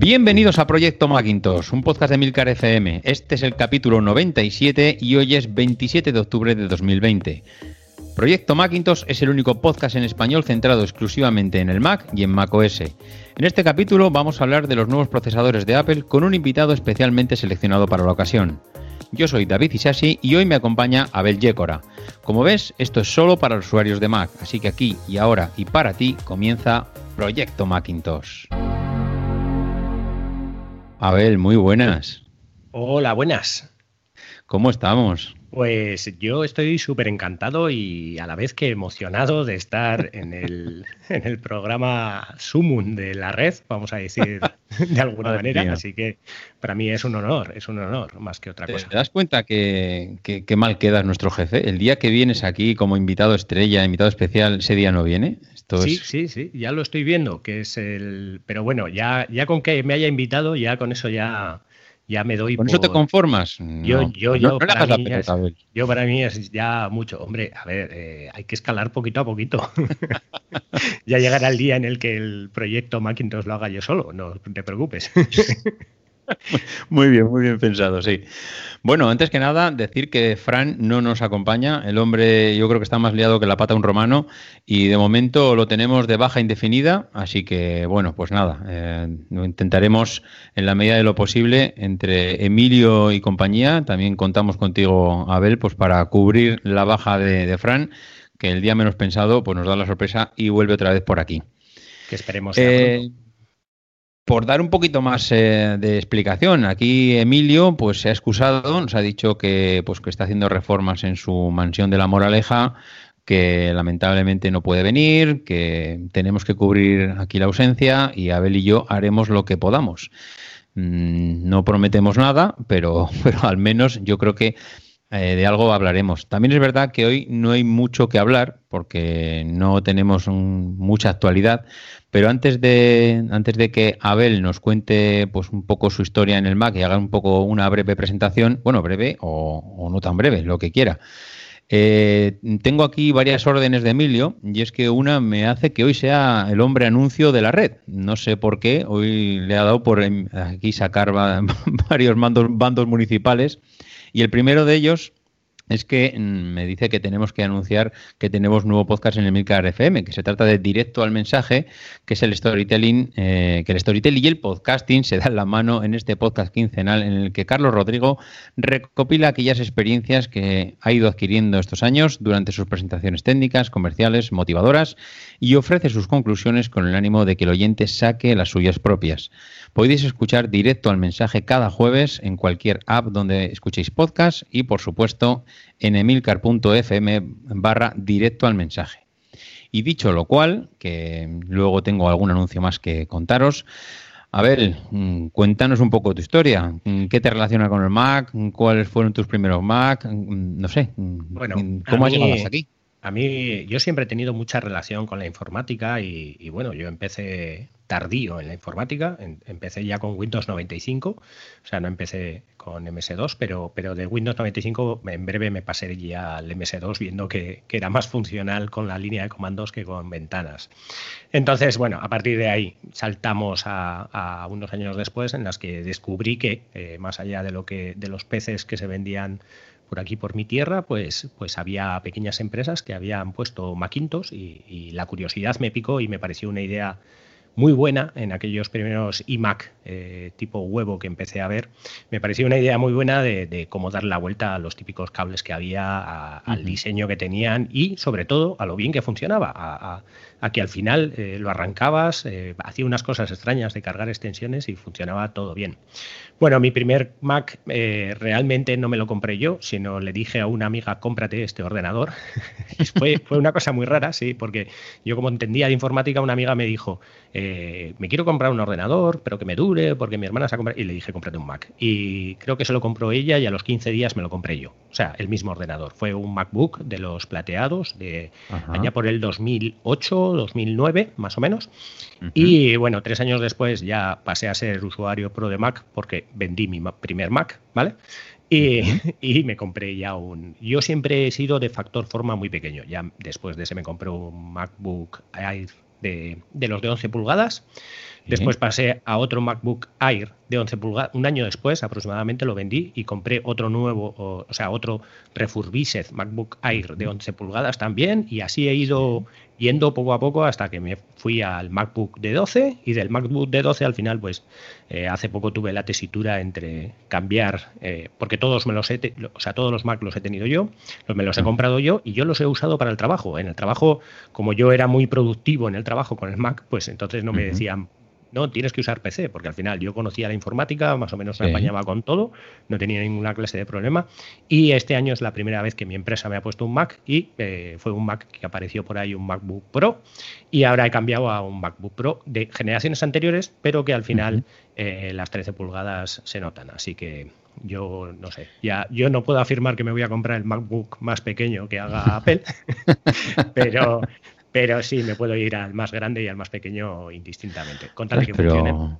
Bienvenidos a Proyecto Macintosh, un podcast de Milcar FM. Este es el capítulo 97 y hoy es 27 de octubre de 2020. Proyecto Macintosh es el único podcast en español centrado exclusivamente en el Mac y en macOS. En este capítulo vamos a hablar de los nuevos procesadores de Apple con un invitado especialmente seleccionado para la ocasión. Yo soy David Isashi y hoy me acompaña Abel Yécora. Como ves, esto es solo para los usuarios de Mac, así que aquí y ahora y para ti comienza Proyecto Macintosh. Abel, muy buenas. Hola, buenas. ¿Cómo estamos? Pues yo estoy súper encantado y a la vez que emocionado de estar en el, en el programa Sumun de la red, vamos a decir de alguna manera. Así que para mí es un honor, es un honor más que otra cosa. ¿Te das cuenta que, mal queda nuestro jefe? El día que vienes aquí como invitado estrella, invitado especial, ese día no viene. Sí, sí, sí, ya lo estoy viendo, que es el... Pero bueno, ya, ya con que me haya invitado, ya con eso ya, ya me doy... ¿Con eso te conformas? Yo, yo, yo, para mí es, yo para mí es ya mucho. Hombre, a ver, eh, hay que escalar poquito a poquito. ya llegará el día en el que el proyecto Macintosh lo haga yo solo, no te preocupes. Muy bien, muy bien pensado, sí. Bueno, antes que nada, decir que Fran no nos acompaña. El hombre yo creo que está más liado que la pata un romano y de momento lo tenemos de baja indefinida, así que bueno, pues nada, eh, intentaremos en la medida de lo posible entre Emilio y compañía. También contamos contigo, Abel, pues para cubrir la baja de, Fran, que el día menos pensado pues nos da la sorpresa y vuelve otra vez por aquí. Que esperemos. Eh, por dar un poquito más eh, de explicación, aquí Emilio pues se ha excusado, nos ha dicho que pues que está haciendo reformas en su mansión de la Moraleja, que lamentablemente no puede venir, que tenemos que cubrir aquí la ausencia y Abel y yo haremos lo que podamos. Mm, no prometemos nada, pero, pero al menos yo creo que eh, de algo hablaremos. También es verdad que hoy no hay mucho que hablar porque no tenemos mucha actualidad, pero antes de, antes de que Abel nos cuente pues, un poco su historia en el Mac y haga un poco una breve presentación, bueno, breve o, no tan breve, lo que quiera. Eh, tengo aquí varias órdenes de Emilio y es que una me hace que hoy sea el hombre anuncio de la red. No sé por qué, hoy le ha dado por em, aquí sacar varios mandos, bandos municipales y el primero de ellos es que mm, me dice que tenemos que anunciar que tenemos nuevo podcast en el Milcar FM, que se trata de directo al mensaje, que es el storytelling, eh, que el storytelling y el podcasting se dan la mano en este podcast quincenal en el que Carlos Rodrigo recopila aquellas experiencias que ha ido adquiriendo estos años durante sus presentaciones técnicas, comerciales, motivadoras y ofrece sus conclusiones con el ánimo de que el oyente saque las suyas propias. Podéis escuchar directo al mensaje cada jueves en cualquier app donde escuchéis podcast y, por supuesto, en emilcar.fm barra directo al mensaje. Y dicho lo cual, que luego tengo algún anuncio más que contaros, a ver, mm, cuéntanos un poco tu historia. Mm, ¿Qué te relaciona con el Mac? ¿Cuáles fueron tus primeros Mac? Mm, no sé. Bueno, ¿cómo has llegado hasta aquí? A mí, yo siempre he tenido mucha relación con la informática y, bueno, yo empecé tardío en la informática, empecé ya con Windows 95, o sea, no empecé con MS2, pero, pero de Windows 95 en breve me pasé ya al MS2 viendo que, era más funcional con la línea de comandos que con ventanas. Entonces, bueno, a partir de ahí saltamos a, unos años después en las que descubrí que, eh, más allá de, lo que, de los peces que se vendían por aquí, por mi tierra, pues, pues había pequeñas empresas que habían puesto Macintosh y, la curiosidad me picó y me pareció una idea muy buena en aquellos primeros iMac eh, tipo huevo que empecé a ver. Me pareció una idea muy buena de, cómo dar la vuelta a los típicos cables que había, al diseño que tenían y sobre todo a lo bien que funcionaba, a, que al final eh, lo arrancabas, eh, hacía unas cosas extrañas de cargar extensiones y funcionaba todo bien. Bueno, mi primer Mac eh, realmente no me lo compré yo, sino le dije a una amiga, cómprate este ordenador. fue, fue, una cosa muy rara, sí, porque yo como entendía de informática, una amiga me dijo, me quiero comprar un ordenador, pero que me dure, porque mi hermana se ha comprado, y le dije, cómprate un Mac. Y creo que se lo compró ella y a los 15 días me lo compré yo. O sea, el mismo ordenador. Fue un MacBook de los plateados, de allá por el 2008, 2009, más o menos. Y bueno, tres años después ya pasé a ser usuario pro de Mac porque vendí mi primer Mac, ¿vale? Y, me compré ya un... Yo siempre he sido de factor forma muy pequeño. Ya después de ese me compré un MacBook Air de, de los de 11 pulgadas. Después pasé a otro MacBook Air de 11 pulgadas. Un año después aproximadamente lo vendí y compré otro nuevo, o, sea, otro refurbished MacBook Air de 11 pulgadas también. Y así he ido yendo poco a poco hasta que me fui al MacBook de 12 y del MacBook de 12 al final pues eh, hace poco tuve la tesitura entre cambiar eh, porque todos me los he o sea todos los Mac los he tenido yo los me los he comprado yo y yo los he usado para el trabajo en el trabajo como yo era muy productivo en el trabajo con el Mac pues entonces no me decían no, tienes que usar PC, porque al final yo conocía la informática, más o menos me apañaba con todo, no tenía ninguna clase de problema. Y este año es la primera vez que mi empresa me ha puesto un Mac y eh, fue un Mac que apareció por ahí, un MacBook Pro. Y ahora he cambiado a un MacBook Pro de generaciones anteriores, pero que al final eh, las 13 pulgadas se notan. Así que yo no sé, ya yo no puedo afirmar que me voy a comprar el MacBook más pequeño que haga Apple, pero, pero sí, me puedo ir al más grande y al más pequeño indistintamente, con tal que funcione.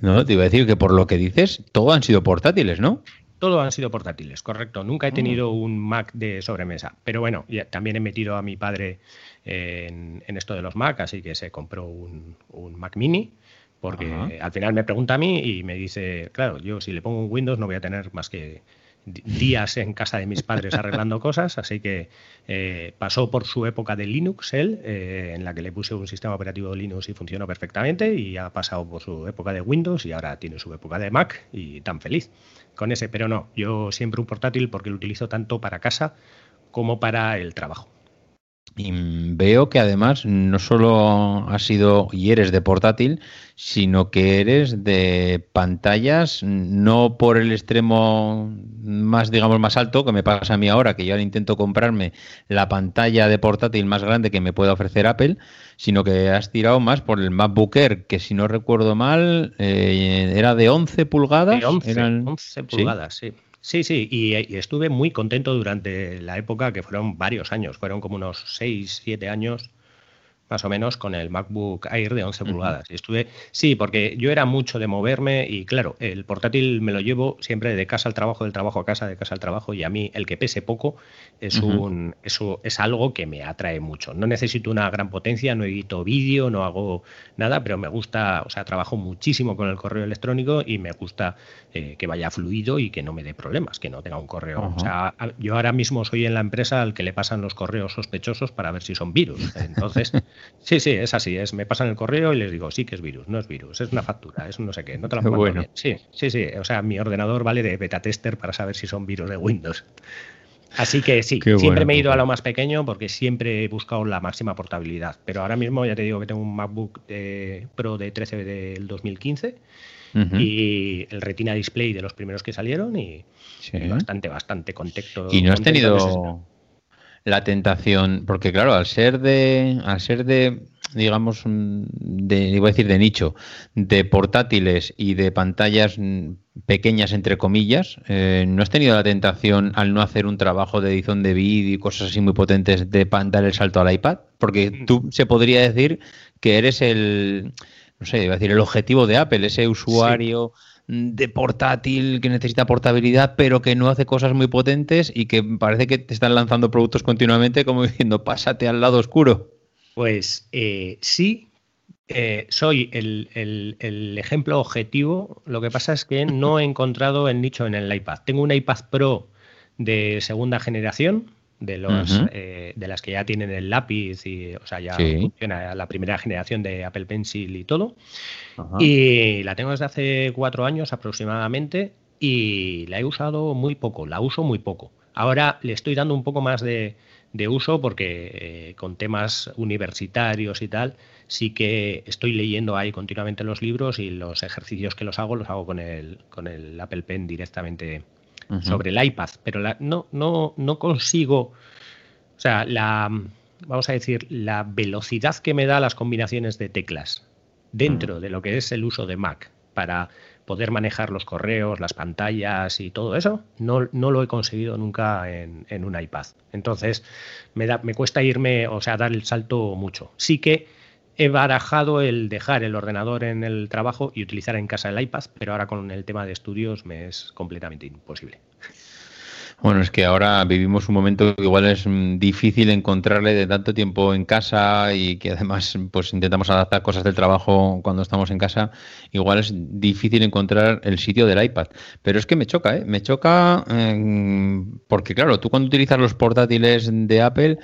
No, te iba a decir que por lo que dices, todo han sido portátiles, ¿no? Todo han sido portátiles, correcto. Nunca he tenido mm. un Mac de sobremesa. Pero bueno, también he metido a mi padre en, esto de los Mac, así que se compró un, Mac mini. Porque al final me pregunta a mí y me dice, claro, yo si le pongo un Windows no voy a tener más que días en casa de mis padres arreglando cosas, así que eh, pasó por su época de Linux, él, eh, en la que le puse un sistema operativo de Linux y funcionó perfectamente, y ha pasado por su época de Windows y ahora tiene su época de Mac y tan feliz con ese, pero no, yo siempre un portátil porque lo utilizo tanto para casa como para el trabajo. Y veo que además no solo has sido y eres de portátil, sino que eres de pantallas, no por el extremo más, digamos, más alto, que me pasa a mí ahora, que yo ahora intento comprarme la pantalla de portátil más grande que me pueda ofrecer Apple, sino que has tirado más por el MacBook Air, que si no recuerdo mal, eh, era de 11 pulgadas. De 11, pulgadas, sí. Sí, sí, y, estuve muy contento durante la época, que fueron varios años, fueron como unos 6, 7 años más o menos con el MacBook Air de 11 pulgadas. Y estuve, sí, porque yo era mucho de moverme y claro, el portátil me lo llevo siempre de casa al trabajo, del trabajo a casa, de casa al trabajo y a mí el que pese poco es un eso es algo que me atrae mucho. No necesito una gran potencia, no edito vídeo, no hago nada, pero me gusta, o sea, trabajo muchísimo con el correo electrónico y me gusta eh, que vaya fluido y que no me dé problemas, que no tenga un correo. O sea, yo ahora mismo soy en la empresa al que le pasan los correos sospechosos para ver si son virus. Entonces Sí, sí, es así. Es, me pasan el correo y les digo, sí que es virus, no es virus, es una factura, es un no sé qué, no te la bueno. Sí, sí, sí. O sea, mi ordenador vale de beta tester para saber si son virus de Windows. Así que sí, siempre me he ido a lo más pequeño porque siempre he buscado la máxima portabilidad. Pero ahora mismo ya te digo que tengo un MacBook Pro de 13 del 2015 y el Retina Display de los primeros que salieron y, bastante, bastante contexto. ¿Y no has tenido la tentación, porque claro, al ser de, al ser de, digamos, de, iba a decir de nicho, de portátiles y de pantallas pequeñas entre comillas, eh, ¿no has tenido la tentación al no hacer un trabajo de edición de vídeo y cosas así muy potentes de dar el salto al iPad? Porque mm. tú se podría decir que eres el, no sé, iba a decir el objetivo de Apple, ese usuario de portátil que necesita portabilidad, pero que no hace cosas muy potentes y que parece que te están lanzando productos continuamente como diciendo, pásate al lado oscuro. Pues eh, sí, eh, soy el, ejemplo objetivo. Lo que pasa es que no he encontrado el nicho en el iPad. Tengo un iPad Pro de segunda generación, de los eh, de las que ya tienen el lápiz y o sea ya funciona la primera generación de Apple Pencil y todo. Y la tengo desde hace cuatro años aproximadamente y la he usado muy poco la uso muy poco. Ahora le estoy dando un poco más de, uso porque eh, con temas universitarios y tal sí que estoy leyendo ahí continuamente los libros y los ejercicios que los hago los hago con el con el Apple Pen directamente sobre el iPad, pero no, no, no consigo, o sea, la, vamos a decir, la velocidad que me da las combinaciones de teclas dentro de lo que es el uso de Mac para poder manejar los correos, las pantallas y todo eso, no, no lo he conseguido nunca en, en un iPad. Entonces, me, da, me cuesta irme, o sea, dar el salto mucho. Sí que he barajado el dejar el ordenador en el trabajo y utilizar en casa el iPad, pero ahora con el tema de estudios me es completamente imposible. Bueno, es que ahora vivimos un momento que igual es mm, difícil encontrarle de tanto tiempo en casa y que además pues intentamos adaptar cosas del trabajo cuando estamos en casa, igual es difícil encontrar el sitio del iPad. Pero es que me choca, ¿eh? Me choca em, porque claro, tú cuando utilizas los portátiles de Apple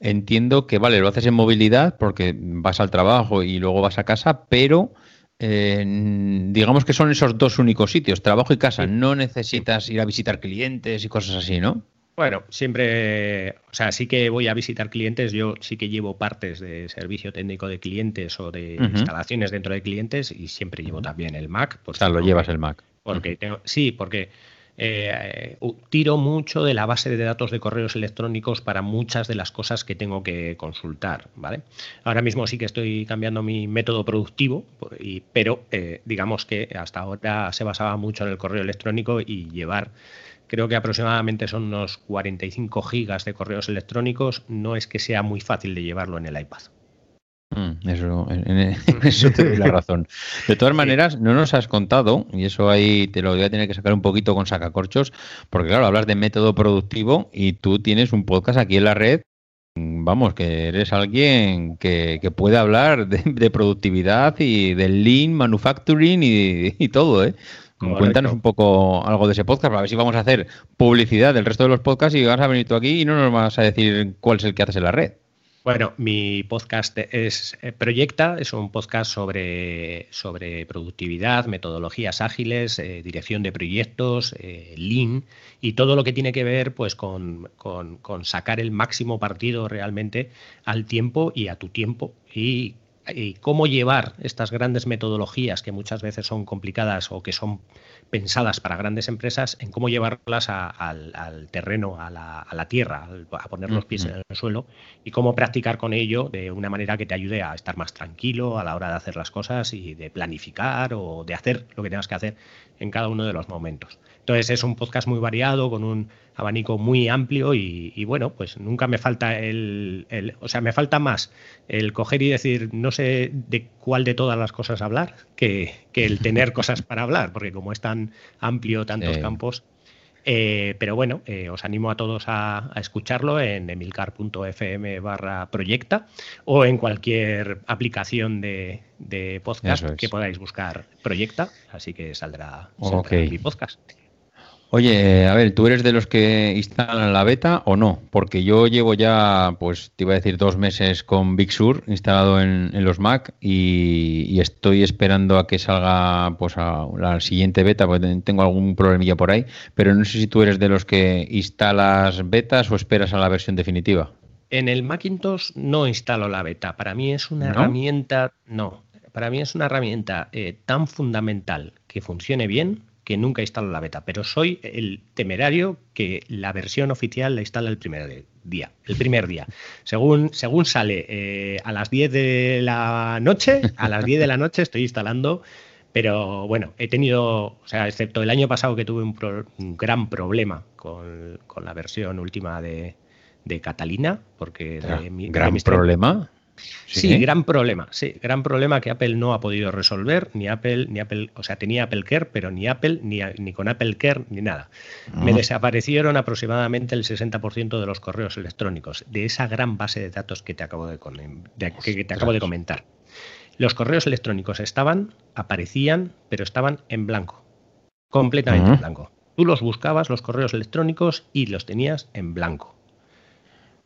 entiendo que vale, lo haces en movilidad porque vas al trabajo y luego vas a casa, pero digamos que son esos dos únicos sitios, trabajo y casa. No necesitas ir a visitar clientes y cosas así, ¿no? Bueno, siempre, o sea, sí que voy a visitar clientes, yo sí que llevo partes de servicio técnico de clientes o de instalaciones dentro de clientes y siempre llevo también el Mac. o sea, lo llevas el Mac. Porque sí, porque eh, tiro mucho de la base de datos de correos electrónicos para muchas de las cosas que tengo que consultar, ¿vale? Ahora mismo sí que estoy cambiando mi método productivo, pero eh, digamos que hasta ahora se basaba mucho en el correo electrónico y llevar creo que aproximadamente son unos 45 gigas de correos electrónicos, no es que sea muy fácil de llevarlo en el iPad. Mm, eso, en, eso te doy la razón. De todas maneras, no nos has contado, y eso ahí te lo voy a tener que sacar un poquito con sacacorchos, porque claro, hablas de método productivo y tú tienes un podcast aquí en la red. Vamos, que eres alguien que, puede hablar de, productividad y del lean manufacturing y, todo, ¿eh? Cuéntanos un poco algo de ese podcast, para ver si vamos a hacer publicidad del resto de los podcasts y vas a venir tú aquí y no nos vas a decir cuál es el que haces en la red. Bueno, mi podcast es eh, Proyecta, es un podcast sobre, sobre productividad, metodologías ágiles, eh, dirección de proyectos, eh, Lean y todo lo que tiene que ver pues, con, con, sacar el máximo partido realmente al tiempo y a tu tiempo y y cómo llevar estas grandes metodologías que muchas veces son complicadas o que son pensadas para grandes empresas, en cómo llevarlas al, terreno, a la, tierra, a poner los pies en el suelo y cómo practicar con ello de una manera que te ayude a estar más tranquilo a la hora de hacer las cosas y de planificar o de hacer lo que tengas que hacer en cada uno de los momentos. Entonces es un podcast muy variado, con un abanico muy amplio y, bueno, pues nunca me falta el, o sea, me falta más el coger y decir, no sé de cuál de todas las cosas hablar, que, el tener cosas para hablar, porque como es tan amplio tantos campos, eh, pero bueno, eh, os animo a todos a, escucharlo en emilcar.fm barra proyecta o en cualquier aplicación de, podcast que podáis buscar proyecta, así que saldrá, mi podcast. Oye, a ver, ¿tú eres de los que instalan la beta o no? Porque yo llevo ya, pues te iba a decir, dos meses con Big Sur instalado en, los Mac y, estoy esperando a que salga pues a la siguiente beta, porque tengo algún problemilla por ahí, pero no sé si tú eres de los que instalas betas o esperas a la versión definitiva. En el Macintosh no instalo la beta. Para mí es una herramienta, no, para mí es una herramienta eh, tan fundamental que funcione bien que nunca instalo la beta, pero soy el temerario que la versión oficial la instala el primer día. El primer día. Según, según sale eh, a las 10 de la noche, a las 10 de la noche estoy instalando. Pero bueno, he tenido, o sea, excepto el año pasado que tuve un, gran problema con, la versión última de, Catalina, porque de, ¿Gran problema? Sí, gran problema, sí, gran problema que Apple no ha podido resolver, ni Apple, ni Apple, o sea, tenía Apple Care, pero ni Apple, ni, ni con Apple Care, ni nada. Me desaparecieron aproximadamente el 60% de los correos electrónicos, de esa gran base de datos que te acabo de, que te acabo de comentar. Los correos electrónicos estaban, aparecían, pero estaban en blanco, completamente en blanco. Tú los buscabas, los correos electrónicos, y los tenías en blanco.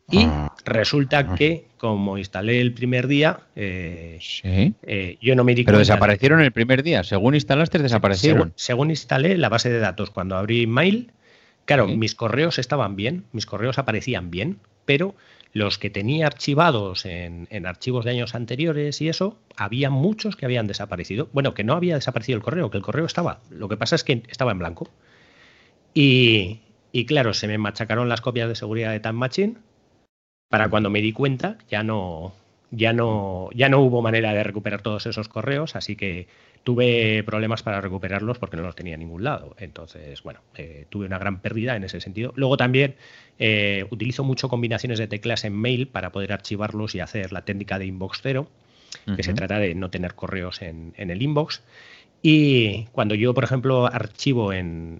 Y ah. resulta ah. que, como instalé el primer día, eh, eh, yo no me di Pero desaparecieron el primer día. Según instalaste, desaparecieron. Según, instalé la base de datos, cuando abrí mail, claro, mis correos estaban bien, mis correos aparecían bien, pero los que tenía archivados en, archivos de años anteriores y eso, había muchos que habían desaparecido. Bueno, que no había desaparecido el correo, que el correo estaba. Lo que pasa es que estaba en blanco. Y, y claro, se me machacaron las copias de seguridad de Time Machine para cuando me di cuenta ya no, ya no, ya no hubo manera de recuperar todos esos correos, así que tuve problemas para recuperarlos porque no los tenía en ningún lado. Entonces, bueno, eh, tuve una gran pérdida en ese sentido. Luego también eh, utilizo mucho combinaciones de teclas en mail para poder archivarlos y hacer la técnica de inbox cero, que se trata de no tener correos en, en el inbox. Y cuando yo, por ejemplo, archivo en,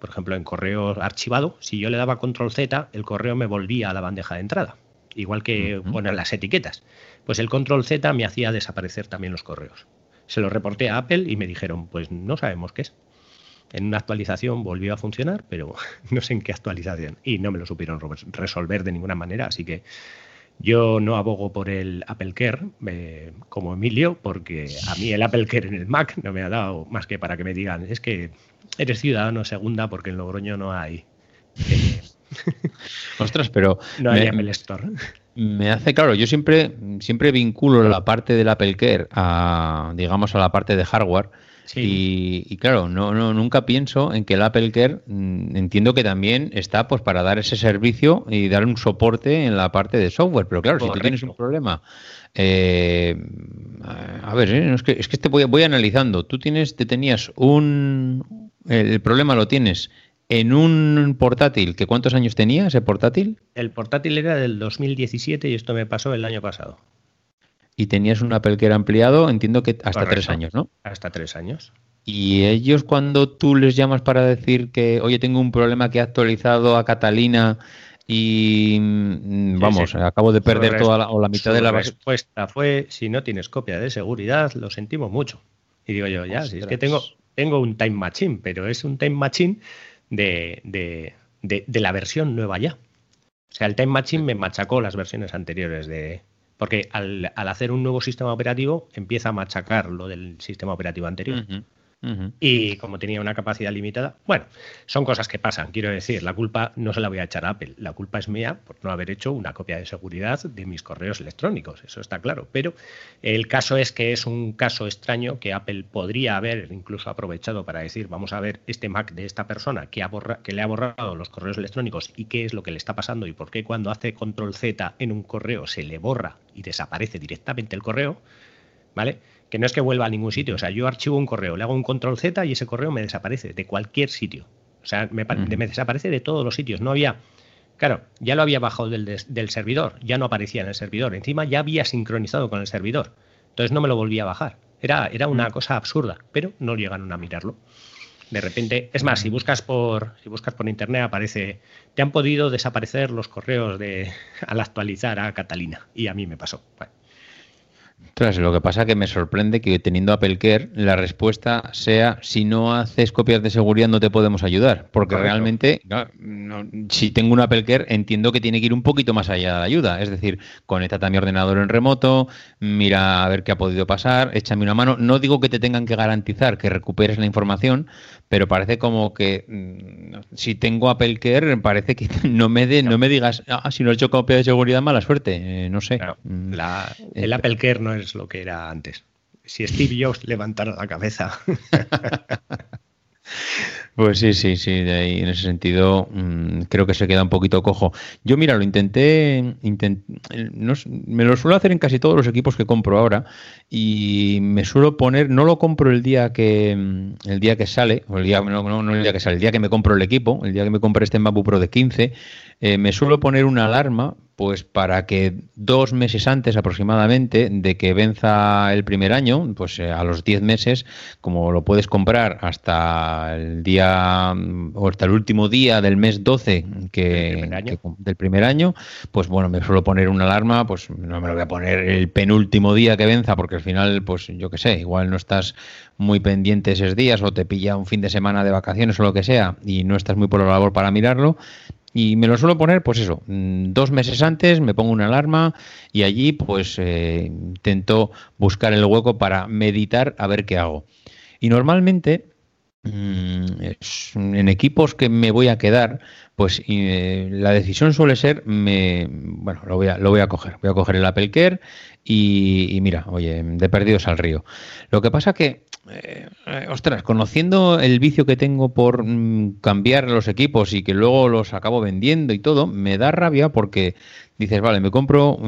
por ejemplo, en correo archivado, si yo le daba control Z, el correo me volvía a la bandeja de entrada, igual que poner las etiquetas. Pues el control Z me hacía desaparecer también los correos. Se lo reporté a Apple y me dijeron, pues no sabemos qué es. En una actualización volvió a funcionar, pero no sé en qué actualización. Y no me lo supieron resolver de ninguna manera, así que yo no abogo por el Apple Care eh, como Emilio, porque a mí el Apple Care en el Mac no me ha dado más que para que me digan, es que eres ciudadano segunda porque en Logroño no hay. Eh, Ostras, pero. No hay Apple Store. Me hace claro, yo siempre, siempre vinculo la parte del Apple Care a, digamos, a la parte de hardware y, claro, no, no, nunca pienso en que el Apple Care mm, entiendo que también está pues para dar ese servicio y dar un soporte en la parte de software. Pero claro, si tú tienes un problema, eh, a ver, eh, es que, es que te voy, voy analizando. Tú tienes, te tenías un, el problema lo tienes en un portátil, ¿que cuántos años tenía ese portátil? El portátil era del 2017 y esto me pasó el año pasado y tenías un Apple Care ampliado, entiendo que hasta tres años, ¿no? Hasta tres años. Y ellos cuando tú les llamas para decir que, oye, tengo un problema que he actualizado a Catalina y mm, vamos, acabo de perder toda la, o la mitad de la respuesta fue, si no tienes copia de seguridad, lo sentimos mucho. Y digo yo, ya, si es que tengo, tengo un Time Machine, pero es un Time Machine de, de, de la versión nueva ya. O sea, el Time Machine me machacó las versiones anteriores de, porque al, hacer un nuevo sistema operativo empieza a machacar lo del sistema operativo anterior. Y como tenía una capacidad limitada, bueno, son cosas que pasan. Quiero decir, la culpa no se la voy a echar a Apple, la culpa es mía por no haber hecho una copia de seguridad de mis correos electrónicos, eso está claro. Pero el caso es que es un caso extraño que Apple podría haber incluso aprovechado para decir, vamos a ver este Mac de esta persona que, ha que le ha borrado los correos electrónicos y qué es lo que le está pasando y por qué cuando hace control Z en un correo se le borra y desaparece directamente el correo, ¿vale? Que no es que vuelva a ningún sitio. O sea, yo archivo un correo, le hago un control Z y ese correo me desaparece de cualquier sitio. O sea, me, desaparece de todos los sitios. No había. Claro, ya lo había bajado del, servidor, ya no aparecía en el servidor. Encima ya había sincronizado con el servidor. Entonces no me lo volvía a bajar. Era, era una cosa absurda, pero no llegaron a mirarlo. De repente, es más, si buscas por, si buscas por internet aparece, te han podido desaparecer los correos de al actualizar a Catalina. Y a mí me pasó. Bueno, lo que pasa es que me sorprende que teniendo Apple Care la respuesta sea si no haces copias de seguridad no te podemos ayudar, porque realmente si tengo un Apple Care entiendo que tiene que ir un poquito más allá de la ayuda, es decir, conéctate a mi ordenador en remoto, mira a ver qué ha podido pasar, échame una mano, no digo que te tengan que garantizar que recuperes la información, pero parece como que mm, si tengo Apple Care parece que no me de, no. me digas, ah, si no he hecho copia de seguridad mala suerte, eh, no sé. Mm. el Apple Care no es lo que era antes. Si Steve Jobs levantara la cabeza. Pues sí, sí, sí, de ahí, en ese sentido mm, creo que se queda un poquito cojo. Yo, mira, lo intenté, me lo suelo hacer en casi todos los equipos que compro ahora y me suelo poner, no lo compro el día que el día que sale, el día, no, no, el día que sale, el día que me compro el equipo, el día que me compre este MacBook Pro de 15, eh, me suelo poner una alarma pues para que dos meses antes aproximadamente de que venza el primer año, pues eh, a los 10 meses, como lo puedes comprar hasta el día o hasta el último día del mes 12 que, del primer año, pues bueno, me suelo poner una alarma, pues no me lo voy a poner el penúltimo día que venza, porque al final, pues yo qué sé, igual no estás muy pendiente esos días o te pilla un fin de semana de vacaciones o lo que sea y no estás muy por la labor para mirarlo y me lo suelo poner, pues eso, mm, dos meses antes me pongo una alarma y allí pues eh, intento buscar el hueco para meditar a ver qué hago. Y normalmente en equipos que me voy a quedar, pues eh, la decisión suele ser, me, bueno, lo voy, a, coger, voy a coger el Apple y, y mira, oye, de perdidos al río. Lo que pasa que eh, eh, ostras, conociendo el vicio que tengo por mm, cambiar los equipos y que luego los acabo vendiendo y todo, me da rabia porque dices, vale, me compro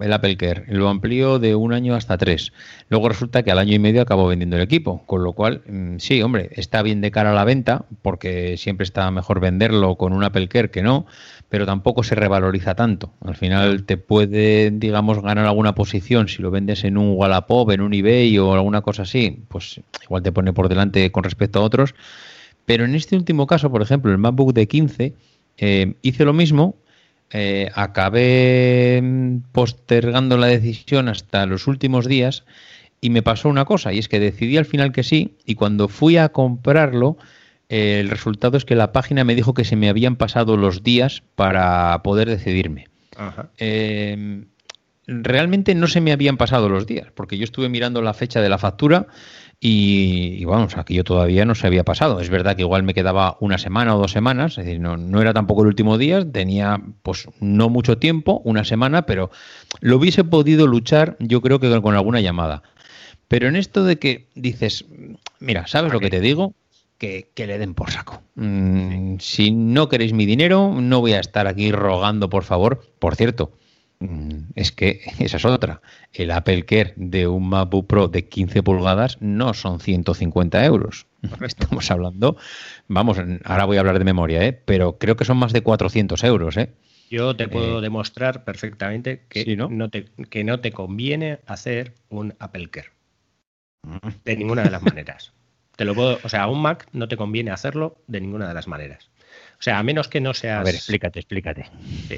el Apple Care, lo amplío de un año hasta tres. Luego resulta que al año y medio acabo vendiendo el equipo, con lo cual, mm, sí, hombre, está bien de cara a la venta, porque siempre está mejor venderlo con un Apple que no, pero tampoco se revaloriza tanto. Al final te puede, digamos, ganar alguna posición si lo vendes en un Wallapop, en un eBay o alguna cosa así, pues igual te pone por delante con respecto a otros. Pero en este último caso, por ejemplo, el MacBook de 15, eh, hice lo mismo, eh, acabé postergando la decisión hasta los últimos días y me pasó una cosa, y es que decidí al final que sí, y cuando fui a comprarlo, eh, el resultado es que la página me dijo que se me habían pasado los días para poder decidirme. Em, realmente no se me habían pasado los días, porque yo estuve mirando la fecha de la factura y, vamos, aquí yo todavía no se había pasado. Es verdad que igual me quedaba una semana o dos semanas, es decir, no, no era tampoco el último día, tenía pues no mucho tiempo, una semana, pero lo hubiese podido luchar yo creo que con alguna llamada. Pero en esto de que dices, mira, ¿sabes lo que te digo? Que, le den por saco. Mm, si no queréis mi dinero, no voy a estar aquí rogando, por favor. Por cierto, es que esa es otra. El Apple Care de un MacBook Pro de 15 pulgadas no son 150 euros. Estamos hablando, vamos, ahora voy a hablar de memoria, ¿eh? pero creo que son más de 400 euros. ¿eh? Yo te puedo eh, demostrar perfectamente que, ¿no? te, que no te conviene hacer un Apple Care. De ninguna de las maneras. Te lo puedo, o sea, a un Mac no te conviene hacerlo de ninguna de las maneras. O sea, a menos que no seas. A ver, explícate, explícate.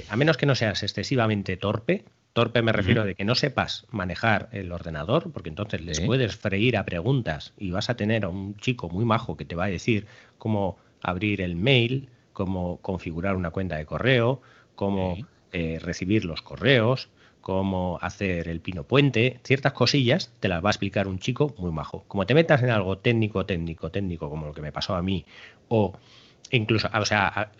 a menos que no seas excesivamente torpe. Torpe me refiero de que no sepas manejar el ordenador, porque entonces les puedes freír a preguntas y vas a tener a un chico muy majo que te va a decir cómo abrir el mail, cómo configurar una cuenta de correo, cómo eh, recibir los correos, cómo hacer el pino puente, ciertas cosillas te las va a explicar un chico muy majo. Como te metas en algo técnico, técnico, técnico, como lo que me pasó a mí, o incluso, o sea,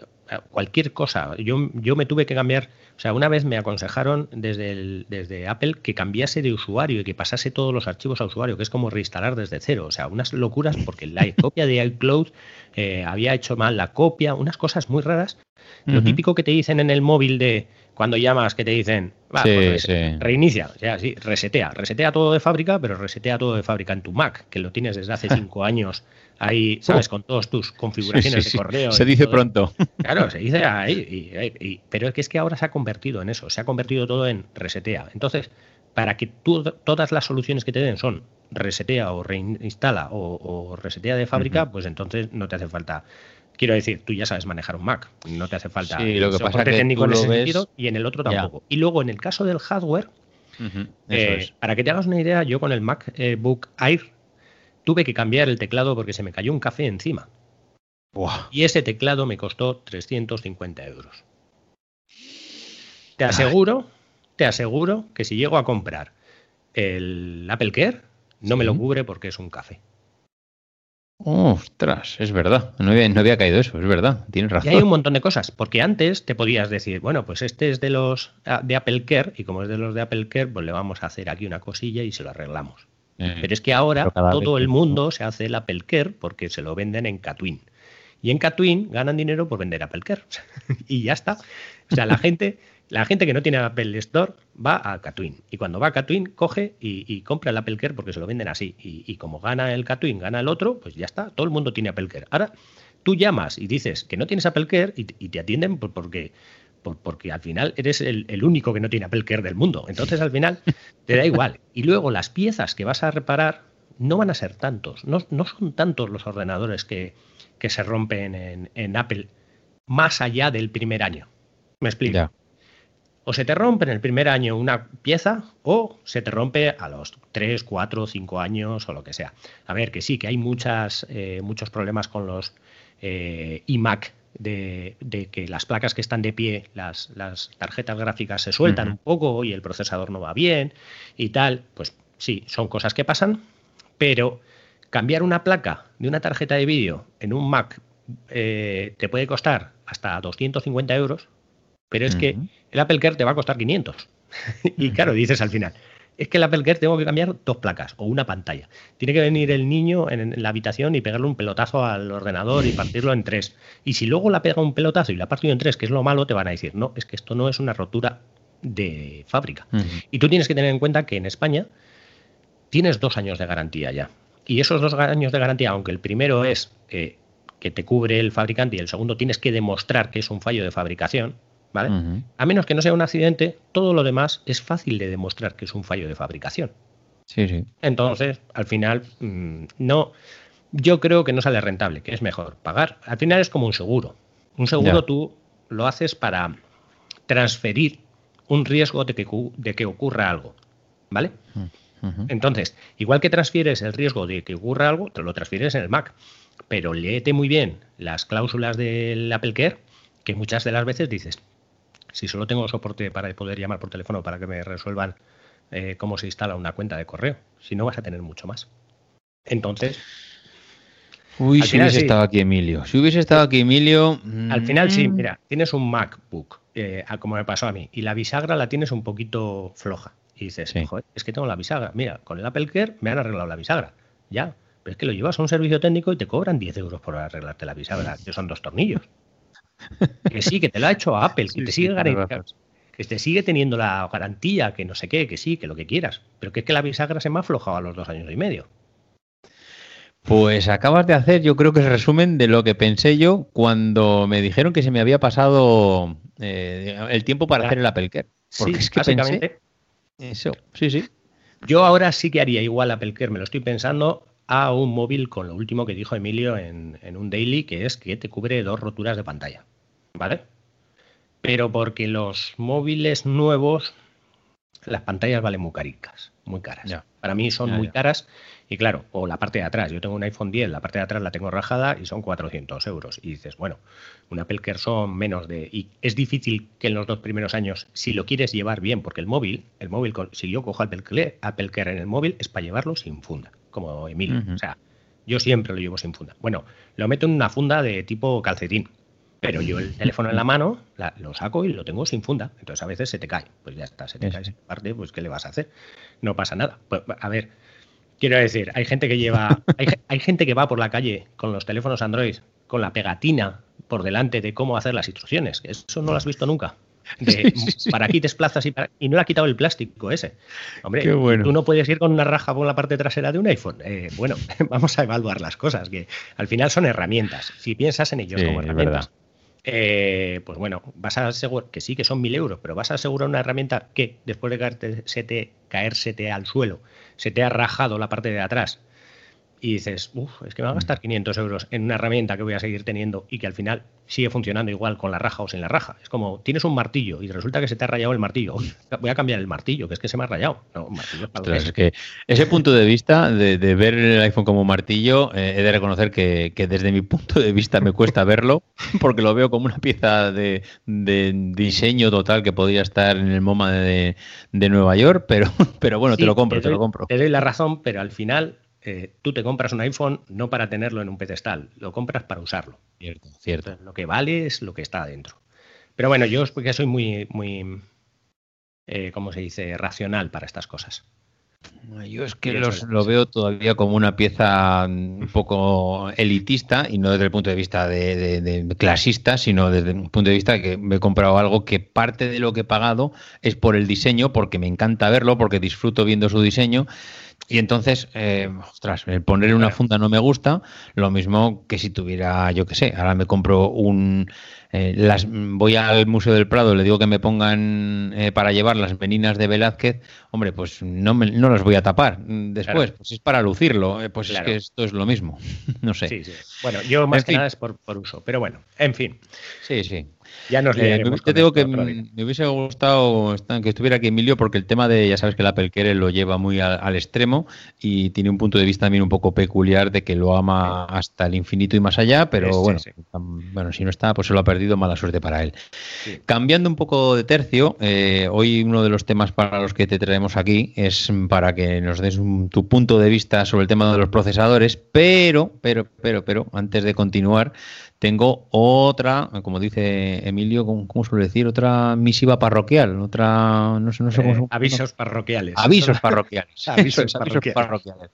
cualquier cosa. Yo, yo me tuve que cambiar, o sea, una vez me aconsejaron desde, el, desde Apple que cambiase de usuario y que pasase todos los archivos a usuario, que es como reinstalar desde cero. O sea, unas locuras porque la copia de iCloud eh, había hecho mal la copia, unas cosas muy raras. Lo típico que te dicen en el móvil de cuando llamas que te dicen, va, pues reinicia, o sea, sí, resetea, resetea todo de fábrica, pero resetea todo de fábrica en tu Mac, que lo tienes desde hace cinco años ahí, ¿sabes? Con todas tus configuraciones de correo. Se dice pronto. Claro, se dice ahí, pero es que, es que ahora se ha convertido en eso, se ha convertido todo en resetea. Entonces, para que tú, todas las soluciones que te den son resetea o reinstala o, resetea de fábrica, pues entonces no te hace falta Quiero decir, tú ya sabes manejar un Mac, no te hace falta sí, lo que pasa que técnico en ese sentido y en el otro tampoco. Y luego en el caso del hardware, eh, para que te hagas una idea, yo con el MacBook Air tuve que cambiar el teclado porque se me cayó un café encima. Y ese teclado me costó 350 euros. Te aseguro, te aseguro que si llego a comprar el Apple Care, no me lo cubre porque es un café. Ostras, es verdad. No había, caído eso, es verdad. Tienes razón. Y hay un montón de cosas, porque antes te podías decir, bueno, pues este es de los ah, de Apple Care, y como es de los de Apple Care, pues le vamos a hacer aquí una cosilla y se lo arreglamos. Eh, pero es que ahora todo el mundo se hace el Apple Care porque se lo venden en Catwin. Y en Catwin ganan dinero por vender Apple Care. y ya está. O sea, la gente la gente que no tiene Apple Store va a Catwin y cuando va a Catwin coge y, compra el Apple Care porque se lo venden así. Y, como gana el Catwin, gana el otro, pues ya está, todo el mundo tiene Apple Care. Ahora, tú llamas y dices que no tienes Apple Care y, te atienden porque, porque al final eres el, único que no tiene Apple Care del mundo. Entonces al final te da igual. Y luego las piezas que vas a reparar no van a ser tantos. No, son tantos los ordenadores que, se rompen en, en, Apple más allá del primer año. Me explico o se te rompe en el primer año una pieza o se te rompe a los 3, 4, 5 años o lo que sea. A ver, que sí, que hay muchas, eh, muchos problemas con los eh, iMac de, que las placas que están de pie, las, las tarjetas gráficas se sueltan un poco y el procesador no va bien y tal. Pues sí, son cosas que pasan, pero cambiar una placa de una tarjeta de vídeo en un Mac eh, te puede costar hasta 250 euros, pero es que el Apple Care te va a costar 500. y claro, dices al final, es que el Apple Care tengo que cambiar dos placas o una pantalla. Tiene que venir el niño en, la habitación y pegarle un pelotazo al ordenador y partirlo en tres. Y si luego la pega un pelotazo y la ha partido en tres, que es lo malo, te van a decir, no, es que esto no es una rotura de fábrica. Y tú tienes que tener en cuenta que en España tienes dos años de garantía ya. Y esos dos años de garantía, aunque el primero es que te cubre el fabricante y el segundo tienes que demostrar que es un fallo de fabricación, ¿vale? A menos que no sea un accidente, todo lo demás es fácil de demostrar que es un fallo de fabricación. Sí, sí. Entonces, al final, mm, no, yo creo que no sale rentable, que es mejor pagar. Al final es como un seguro. Un seguro tú lo haces para transferir un riesgo de que, de que ocurra algo, ¿vale? Entonces, igual que transfieres el riesgo de que ocurra algo, te lo transfieres en el Mac, pero léete muy bien las cláusulas del Apple Care, que muchas de las veces dices, si solo tengo soporte para poder llamar por teléfono para que me resuelvan eh, cómo se instala una cuenta de correo, si no vas a tener mucho más. Entonces... Uy, si hubiese estado aquí Emilio. Si hubiese estado aquí Emilio... Al final sí, mm. mira, tienes un MacBook, eh, como me pasó a mí, y la bisagra la tienes un poquito floja. Y dices, es que tengo la bisagra. Mira, con el Apple Care me han arreglado la bisagra. Ya, pero es que lo llevas a un servicio técnico y te cobran 10 euros por arreglarte la bisagra, que son dos tornillos. Que sí, que te lo ha hecho Apple, que te sigue que te sigue teniendo la garantía, que no sé qué, que sí, que lo que quieras. Pero que es que la bisagra se me ha aflojado a los dos años y medio. Pues acabas de hacer, yo creo que es resumen de lo que pensé yo cuando me dijeron que se me había pasado eh, el tiempo para hacer el Apple Care. Porque es que básicamente. eso, sí, sí. Yo ahora sí que haría igual Apple Care, me lo estoy pensando, a un móvil con lo último que dijo Emilio en, un daily, que es que te cubre dos roturas de pantalla. ¿Vale? Pero porque los móviles nuevos, las pantallas valen muy caricas, muy caras. Para mí son muy caras y claro, o la parte de atrás, yo tengo un iPhone 10, la parte de atrás la tengo rajada y son 400 euros. Y dices, bueno, un Apple Care son menos de... Y es difícil que en los dos primeros años, si lo quieres llevar bien, porque el móvil, el móvil, si yo cojo Apple Care, Apple Care en el móvil, es para llevarlo sin funda, como Emilio. O sea, yo siempre lo llevo sin funda. Bueno, lo meto en una funda de tipo calcetín, pero yo el teléfono en la mano lo saco y lo tengo sin funda. Entonces a veces se te cae. Pues ya está, se te cae esa parte, pues ¿qué le vas a hacer? No pasa nada. Pues, a ver, Quiero decir, hay gente que lleva, hay, gente que va por la calle con los teléfonos Android con la pegatina por delante de cómo hacer las instrucciones. Eso no lo has visto nunca. para aquí desplazas y, y no le ha quitado el plástico ese. Hombre, tú no puedes ir con una raja por la parte trasera de un iPhone. Eh, bueno, vamos a evaluar las cosas, que al final son herramientas. Si piensas en ellos como herramientas, eh, pues bueno, vas a asegurar que sí, que son mil euros, pero vas a asegurar una herramienta que después de caerte, caérsete al suelo, se te ha rajado la parte de atrás y dices, uff, es que me va a gastar 500 mm. euros en una herramienta que voy a seguir teniendo y que al final sigue funcionando igual con la raja o sin la raja. Es como, tienes un martillo y resulta que se te ha rayado el martillo. voy a cambiar el martillo, que es que se me ha rayado. No, martillo es, que ese punto de vista de, ver el iPhone como martillo, eh, he de reconocer que, desde mi punto de vista me cuesta verlo, porque lo veo como una pieza de, diseño total que podría estar en el MoMA de, Nueva York, pero, pero bueno, te lo compro, te, lo compro. Te doy la razón, pero al final eh, tú te compras un iPhone no para tenerlo en un pedestal, lo compras para usarlo. Cierto, cierto. lo que vale es lo que está adentro. Pero bueno, yo es porque soy muy, muy, eh, ¿cómo se dice?, racional para estas cosas. Yo es que lo veo todavía como una pieza un poco elitista y no desde el punto de vista de, clasista, sino desde un punto de vista que me he comprado algo que parte de lo que he pagado es por el diseño, porque me encanta verlo, porque disfruto viendo su diseño y entonces, eh, ostras, el ponerle una funda no me gusta, lo mismo que si tuviera, yo qué sé, ahora me compro un... Eh, las, voy al Museo del Prado, le digo que me pongan eh, para llevar las meninas de Velázquez, hombre, pues no, me, no las voy a tapar después, pues es para lucirlo, pues es que esto es lo mismo, no sé. Sí, sí. Bueno, yo más que nada es por, por uso, pero bueno, en fin. Sí, sí. Ya nos eh, digo que me hubiese gustado que estuviera aquí Emilio porque el tema de, ya sabes que el Apple Care lo lleva muy al, extremo y tiene un punto de vista también un poco peculiar de que lo ama hasta el infinito y más allá, pero bueno, bueno, si no está, pues se lo ha perdido, mala suerte para él. Cambiando un poco de tercio, eh, hoy uno de los temas para los que te traemos aquí es para que nos des tu punto de vista sobre el tema de los procesadores, pero, pero, pero, pero, antes de continuar, tengo otra, como dice Emilio, ¿cómo, suele decir? Otra misiva parroquial, otra, no sé, no sé cómo, eh, Avisos parroquiales. Avisos parroquiales. avisos, parroquiales.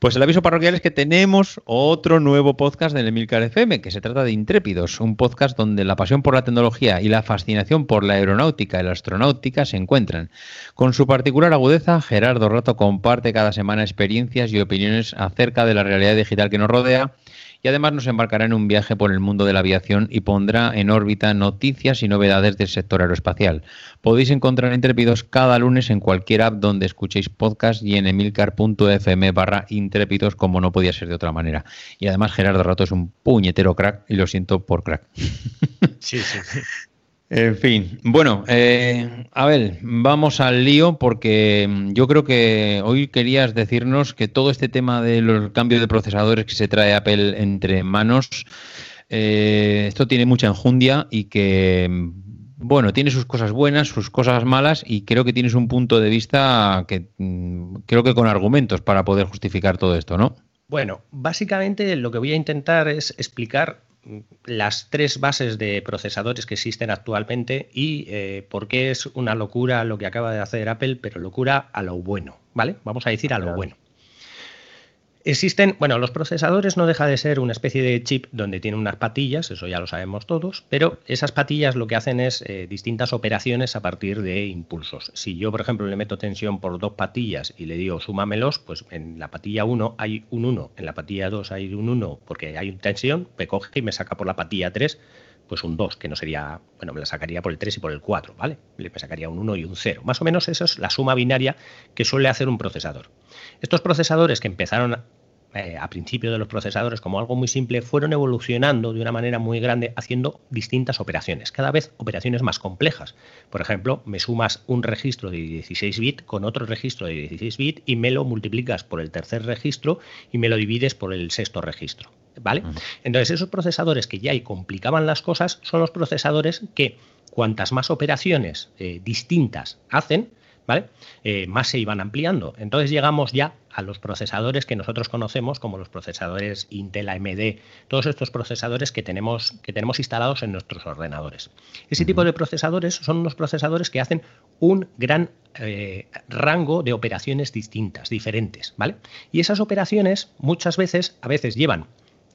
Pues el aviso parroquial es que tenemos otro nuevo podcast del Emilcar FM, que se trata de Intrépidos, un podcast donde la pasión por la tecnología y la fascinación por la aeronáutica y la astronáutica se encuentran. Con su particular agudeza, Gerardo Rato comparte cada semana experiencias y opiniones acerca de la realidad digital que nos rodea y además nos embarcará en un viaje por el mundo de la aviación y pondrá en órbita noticias y novedades del sector aeroespacial. Podéis encontrar Intrépidos cada lunes en cualquier app donde escuchéis podcast y en emilcar.fm barra intrépidos como no podía ser de otra manera. Y además Gerardo Rato es un puñetero crack y lo siento por crack. Sí, sí. En fin, bueno, eh, a ver, vamos al lío porque yo creo que hoy querías decirnos que todo este tema de los cambios de procesadores que se trae Apple entre manos, eh, esto tiene mucha enjundia y que, bueno, tiene sus cosas buenas, sus cosas malas y creo que tienes un punto de vista que mm, creo que con argumentos para poder justificar todo esto, ¿no? Bueno, básicamente lo que voy a intentar es explicar las tres bases de procesadores que existen actualmente y eh, por qué es una locura lo que acaba de hacer Apple, pero locura a lo bueno, ¿vale? Vamos a decir a lo bueno. Existen, bueno, los procesadores no deja de ser una especie de chip donde tienen unas patillas, eso ya lo sabemos todos, pero esas patillas lo que hacen es eh, distintas operaciones a partir de impulsos. Si yo, por ejemplo, le meto tensión por dos patillas y le digo súmamelos, pues en la patilla 1 hay un 1, en la patilla 2 hay un 1 porque hay tensión, me coge y me saca por la patilla 3 pues un 2, que no sería, bueno, me la sacaría por el 3 y por el 4, ¿vale? Me sacaría un 1 y un 0. Más o menos eso es la suma binaria que suele hacer un procesador. Estos procesadores que empezaron eh, a principio de los procesadores como algo muy simple, fueron evolucionando de una manera muy grande haciendo distintas operaciones, cada vez operaciones más complejas. Por ejemplo, me sumas un registro de 16 bits con otro registro de 16 bits y me lo multiplicas por el tercer registro y me lo divides por el sexto registro. ¿Vale? Entonces, esos procesadores que ya y complicaban las cosas son los procesadores que cuantas más operaciones eh, distintas hacen, ¿vale? Eh, más se iban ampliando. Entonces llegamos ya a los procesadores que nosotros conocemos como los procesadores Intel AMD, todos estos procesadores que tenemos, que tenemos instalados en nuestros ordenadores. Ese tipo de procesadores son unos procesadores que hacen un gran eh, rango de operaciones distintas, diferentes, ¿vale? Y esas operaciones muchas veces, a veces llevan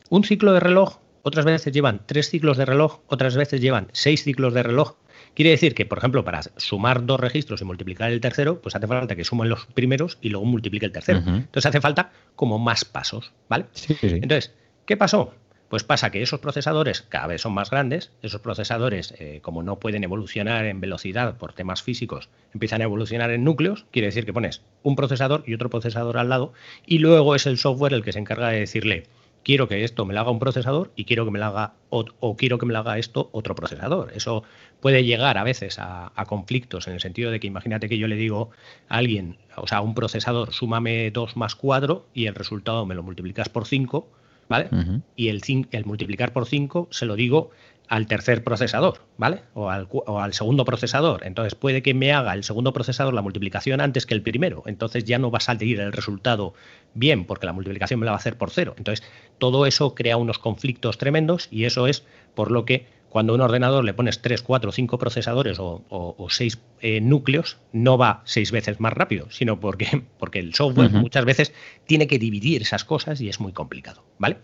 un ciclo de reloj, otras veces llevan tres ciclos de reloj, otras veces llevan seis ciclos de reloj, Quiere decir que, por ejemplo, para sumar dos registros y multiplicar el tercero, pues hace falta que sumen los primeros y luego multiplique el tercero. Entonces hace falta como más pasos, ¿vale? Entonces, ¿qué pasó? Pues pasa que esos procesadores cada vez son más grandes, esos procesadores, eh, como no pueden evolucionar en velocidad por temas físicos, empiezan a evolucionar en núcleos, quiere decir que pones un procesador y otro procesador al lado, y luego es el software el que se encarga de decirle, quiero que esto me lo haga un procesador y quiero que me lo haga o, quiero que me lo haga esto otro procesador. Eso puede llegar a veces a, conflictos en el sentido de que imagínate que yo le digo a alguien, o sea, a un procesador, súmame 2 más 4 y el resultado me lo multiplicas por 5, ¿vale? Y el, el multiplicar por 5 se lo digo al tercer procesador, ¿vale? O al, o al, segundo procesador. Entonces puede que me haga el segundo procesador la multiplicación antes que el primero. Entonces ya no va a salir el resultado bien porque la multiplicación me la va a hacer por cero. Entonces todo eso crea unos conflictos tremendos y eso es por lo que cuando a un ordenador le pones 3, 4, 5 procesadores o, o, 6 eh, núcleos, no va seis veces más rápido, sino porque, porque el software muchas veces tiene que dividir esas cosas y es muy complicado, ¿vale?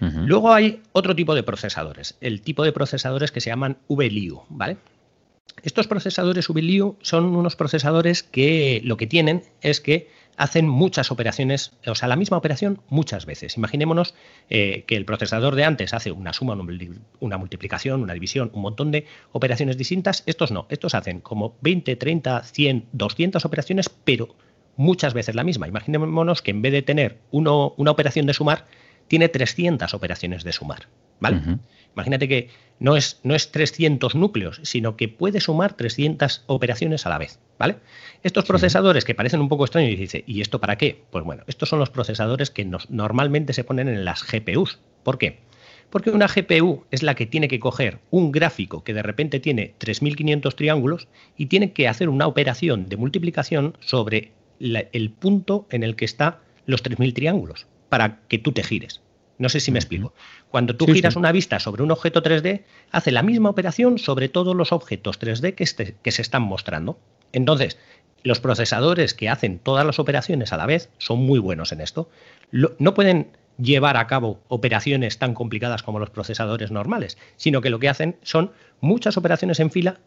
Luego hay otro tipo de procesadores, el tipo de procesadores que se llaman VLIU, ¿vale? Estos procesadores VLIU son unos procesadores que lo que tienen es que hacen muchas operaciones, o sea, la misma operación muchas veces. Imaginémonos eh, que el procesador de antes hace una suma, una multiplicación, una división, un montón de operaciones distintas. Estos no, estos hacen como 20, 30, 100, 200 operaciones, pero muchas veces la misma. Imaginémonos que en vez de tener uno, una operación de sumar, tiene 300 operaciones de sumar. ¿vale? Imagínate que no es, no es 300 núcleos, sino que puede sumar 300 operaciones a la vez. ¿vale? Estos procesadores que parecen un poco extraños y dice, ¿y esto para qué? Pues bueno, estos son los procesadores que normalmente se ponen en las GPUs. ¿Por qué? Porque una GPU es la que tiene que coger un gráfico que de repente tiene 3.500 triángulos y tiene que hacer una operación de multiplicación sobre el punto en el que están los 3.000 triángulos para que tú te gires. No sé si me explico. Cuando tú giras una vista sobre un objeto 3D, hace la misma operación sobre todos los objetos 3D que, este, que se están mostrando. Entonces, los procesadores que hacen todas las operaciones a la vez son muy buenos en esto. no pueden llevar a cabo operaciones tan complicadas como los procesadores normales, sino que lo que hacen son muchas operaciones en fila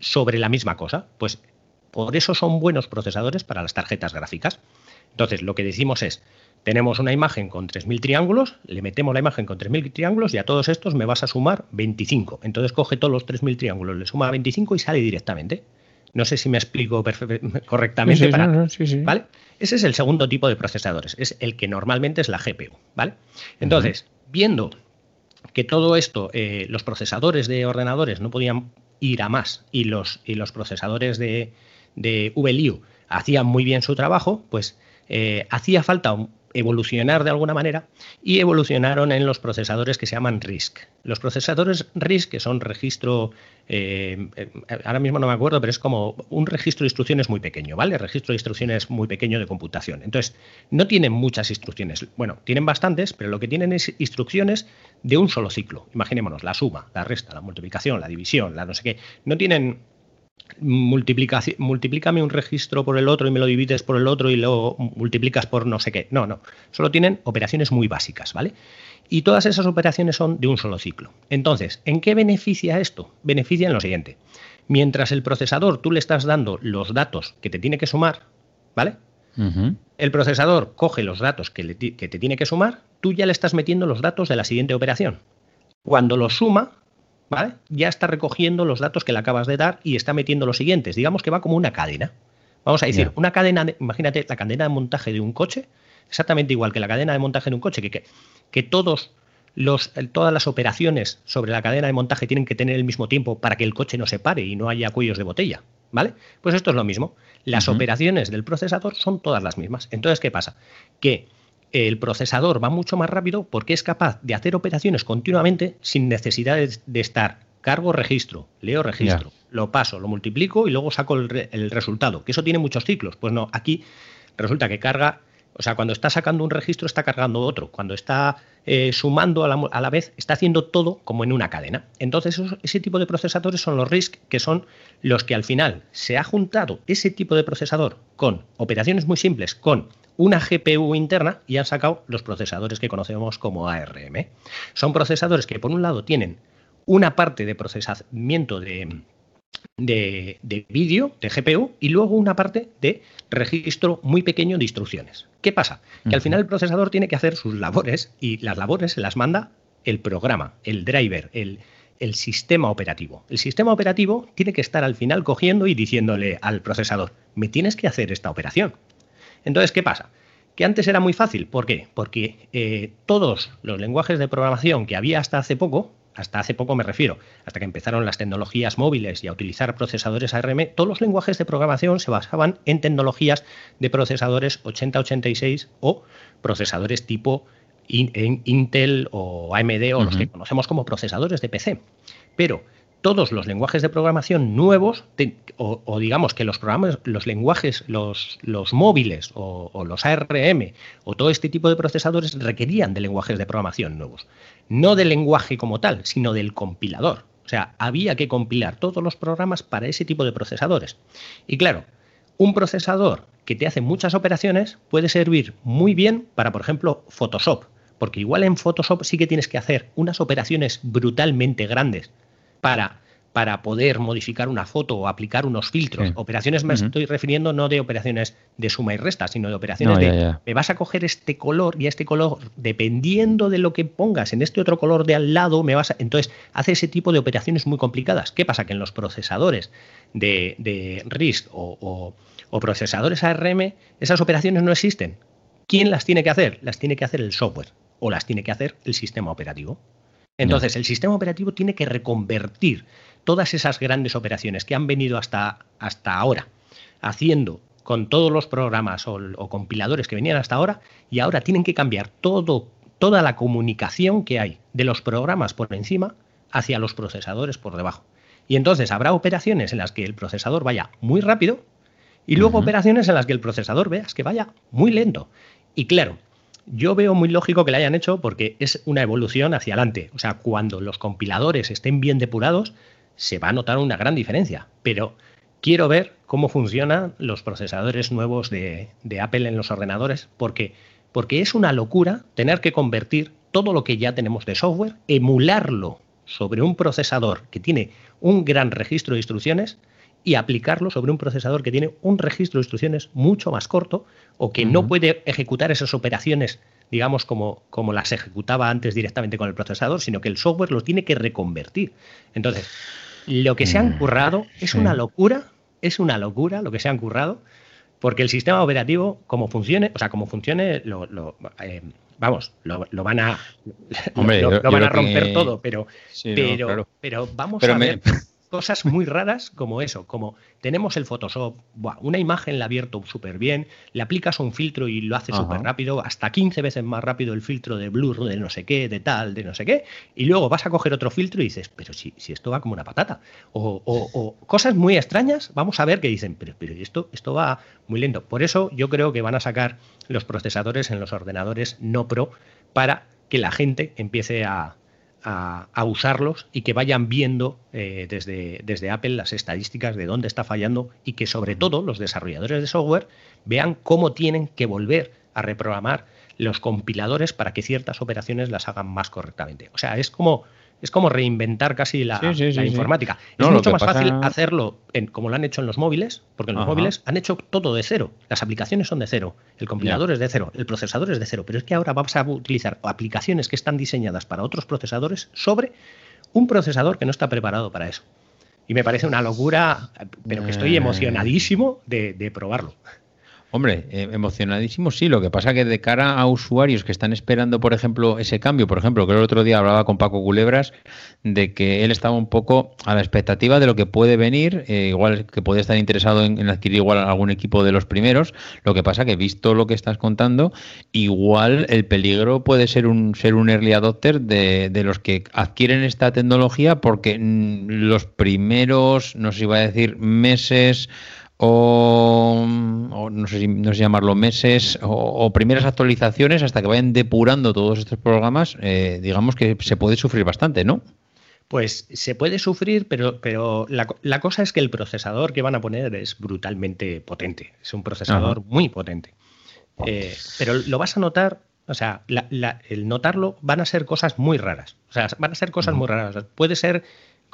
sobre la misma cosa. Pues Por eso son buenos procesadores para las tarjetas gráficas. Entonces, lo que decimos es, tenemos una imagen con 3.000 triángulos, le metemos la imagen con 3.000 triángulos y a todos estos me vas a sumar 25. Entonces coge todos los 3.000 triángulos, le suma 25 y sale directamente. No sé si me explico correctamente. ¿vale? Ese es el segundo tipo de procesadores, es el que normalmente es la GPU. ¿vale? Entonces, viendo que todo esto, eh, los procesadores de ordenadores no podían ir a más y los, y los procesadores de, de VLU hacían muy bien su trabajo, pues eh, hacía falta evolucionar de alguna manera y evolucionaron en los procesadores que se llaman RISC. Los procesadores RISC, que son registro, eh, eh, ahora mismo no me acuerdo, pero es como un registro de instrucciones muy pequeño, ¿vale? Registro de instrucciones muy pequeño de computación. Entonces, no tienen muchas instrucciones. Bueno, tienen bastantes, pero lo que tienen es instrucciones de un solo ciclo. Imaginémonos, la suma, la resta, la multiplicación, la división, la no sé qué. No tienen multiplícame un registro por el otro y me lo divides por el otro y lo multiplicas por no sé qué. No, no. Solo tienen operaciones muy básicas, ¿vale? Y todas esas operaciones son de un solo ciclo. Entonces, ¿en qué beneficia esto? Beneficia en lo siguiente. Mientras el procesador tú le estás dando los datos que te tiene que sumar, ¿vale? El procesador coge los datos que, que te tiene que sumar, tú ya le estás metiendo los datos de la siguiente operación. Cuando los suma, ya está recogiendo los datos que le acabas de dar y está metiendo los siguientes. Digamos que va como una cadena. Vamos a decir, una cadena, imagínate la cadena de montaje de un coche, exactamente igual que la cadena de montaje de un coche, que, que, todos los, todas las operaciones sobre la cadena de montaje tienen que tener el mismo tiempo para que el coche no se pare y no haya cuellos de botella. ¿Vale? Pues esto es lo mismo. Las operaciones del procesador son todas las mismas. Entonces, ¿qué pasa? Que el procesador va mucho más rápido porque es capaz de hacer operaciones continuamente sin necesidad de, estar cargo registro, leo registro, lo paso, lo multiplico y luego saco el, resultado. Que eso tiene muchos ciclos. Pues no, aquí resulta que carga, o sea, cuando está sacando un registro está cargando otro. Cuando está eh, sumando a la, vez, está haciendo todo como en una cadena. Entonces, ese tipo de procesadores son los RISC, que son los que al final se ha juntado ese tipo de procesador con operaciones muy simples, con una GPU interna y han sacado los procesadores que conocemos como ARM. Son procesadores que por un lado tienen una parte de procesamiento de, de, vídeo, de GPU, y luego una parte de registro muy pequeño de instrucciones. ¿Qué pasa? Que al final el procesador tiene que hacer sus labores y las labores se las manda el programa, el driver, el, el sistema operativo. El sistema operativo tiene que estar al final cogiendo y diciéndole al procesador, me tienes que hacer esta operación. Entonces, ¿qué pasa? Que antes era muy fácil. ¿Por qué? Porque eh, todos los lenguajes de programación que había hasta hace poco, hasta hace poco me refiero, hasta que empezaron las tecnologías móviles y a utilizar procesadores ARM, todos los lenguajes de programación se basaban en tecnologías de procesadores 8086 o procesadores tipo Intel o AMD o los que conocemos como procesadores de PC. Pero todos los lenguajes de programación nuevos, o, digamos que los programas, los lenguajes, los, móviles o, los ARM o todo este tipo de procesadores requerían de lenguajes de programación nuevos. No del lenguaje como tal, sino del compilador. O sea, había que compilar todos los programas para ese tipo de procesadores. Y claro, un procesador que te hace muchas operaciones puede servir muy bien para, por ejemplo, Photoshop. Porque igual en Photoshop sí que tienes que hacer unas operaciones brutalmente grandes para, para poder modificar una foto o aplicar unos filtros. Operaciones me estoy refiriendo no de operaciones de suma y resta, sino de operaciones de me vas a coger este color y este color, dependiendo de lo que pongas en este otro color de al lado, me vas a. Entonces, hace ese tipo de operaciones muy complicadas. ¿Qué pasa? Que en los procesadores de, de RISC o, o procesadores ARM, esas operaciones no existen. ¿Quién las tiene que hacer? Las tiene que hacer el software o las tiene que hacer el sistema operativo. Entonces, el sistema operativo tiene que reconvertir todas esas grandes operaciones que han venido hasta, hasta ahora haciendo con todos los programas o, compiladores que venían hasta ahora y ahora tienen que cambiar todo, toda la comunicación que hay de los programas por encima hacia los procesadores por debajo. Y entonces habrá operaciones en las que el procesador vaya muy rápido y luego operaciones en las que el procesador veas que vaya muy lento. Y claro, yo veo muy lógico que la hayan hecho porque es una evolución hacia adelante. O sea, cuando los compiladores estén bien depurados, se va a notar una gran diferencia. Pero quiero ver cómo funcionan los procesadores nuevos de, Apple en los ordenadores, porque, porque es una locura tener que convertir todo lo que ya tenemos de software, emularlo sobre un procesador que tiene un gran registro de instrucciones y aplicarlo sobre un procesador que tiene un registro de instrucciones mucho más corto o que no puede ejecutar esas operaciones, digamos, como, como las ejecutaba antes directamente con el procesador, sino que el software los tiene que reconvertir. Entonces, lo que se han mm, currado es una locura, es una locura lo que se han currado, porque el sistema operativo, como funcione, o sea, como funcione, lo, eh, vamos, lo, van a, lo, van a romper todo, pero, pero, pero vamos a ver cosas muy raras como eso, como tenemos el Photoshop, una imagen la abierto súper bien, le aplicas un filtro y lo hace súper rápido, hasta 15 veces más rápido el filtro de blur, de no sé qué, de tal, de no sé qué, y luego vas a coger otro filtro y dices, pero si, si esto va como una patata. O, cosas muy extrañas, vamos a ver que dicen, pero, pero esto, esto va muy lento. Por eso yo creo que van a sacar los procesadores en los ordenadores no pro para que la gente empiece a, a, usarlos y que vayan viendo eh, desde, desde Apple las estadísticas de dónde está fallando y que sobre todo los desarrolladores de software vean cómo tienen que volver a reprogramar los compiladores para que ciertas operaciones las hagan más correctamente. O sea, es como es como reinventar casi la, informática. es mucho más fácil hacerlo en, como lo han hecho en los móviles, porque en los móviles han hecho todo de cero. Las aplicaciones son de cero, el compilador es de cero, el procesador es de cero. Pero es que ahora vamos a utilizar aplicaciones que están diseñadas para otros procesadores sobre un procesador que no está preparado para eso. Y me parece una locura, pero que estoy eh. emocionadísimo de probarlo. Hombre, eh, emocionadísimo sí, lo que pasa que de cara a usuarios que están esperando, por ejemplo, ese cambio, por ejemplo, que el otro día hablaba con Paco Culebras de que él estaba un poco a la expectativa de lo que puede venir, eh, igual que puede estar interesado en, adquirir igual algún equipo de los primeros, lo que pasa que visto lo que estás contando, igual el peligro puede ser un ser un early adopter de, los que adquieren esta tecnología porque mm, los primeros, no sé iba a decir meses o, no, sé si, no sé llamarlo meses o, primeras actualizaciones hasta que vayan depurando todos estos programas, eh, digamos que se puede sufrir bastante, ¿no? Pues se puede sufrir, pero, pero la, cosa es que el procesador que van a poner es brutalmente potente. Es un procesador muy potente. Eh, pero lo vas a notar, o sea, el notarlo van a ser cosas muy raras. O sea, van a ser cosas muy raras. puede ser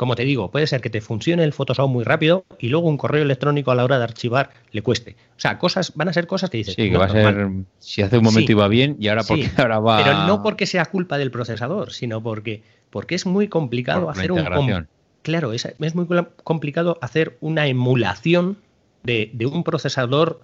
como te digo, puede ser que te funcione el Photoshop muy rápido y luego un correo electrónico a la hora de archivar le cueste. O sea, cosas van a ser cosas que dices. Sí, que va a ser. Si hace un momento iba bien y ahora, porque ahora va. Pero no porque sea culpa del procesador, sino porque, porque es muy complicado hacer un. Claro, es, es, muy complicado hacer una emulación de, un procesador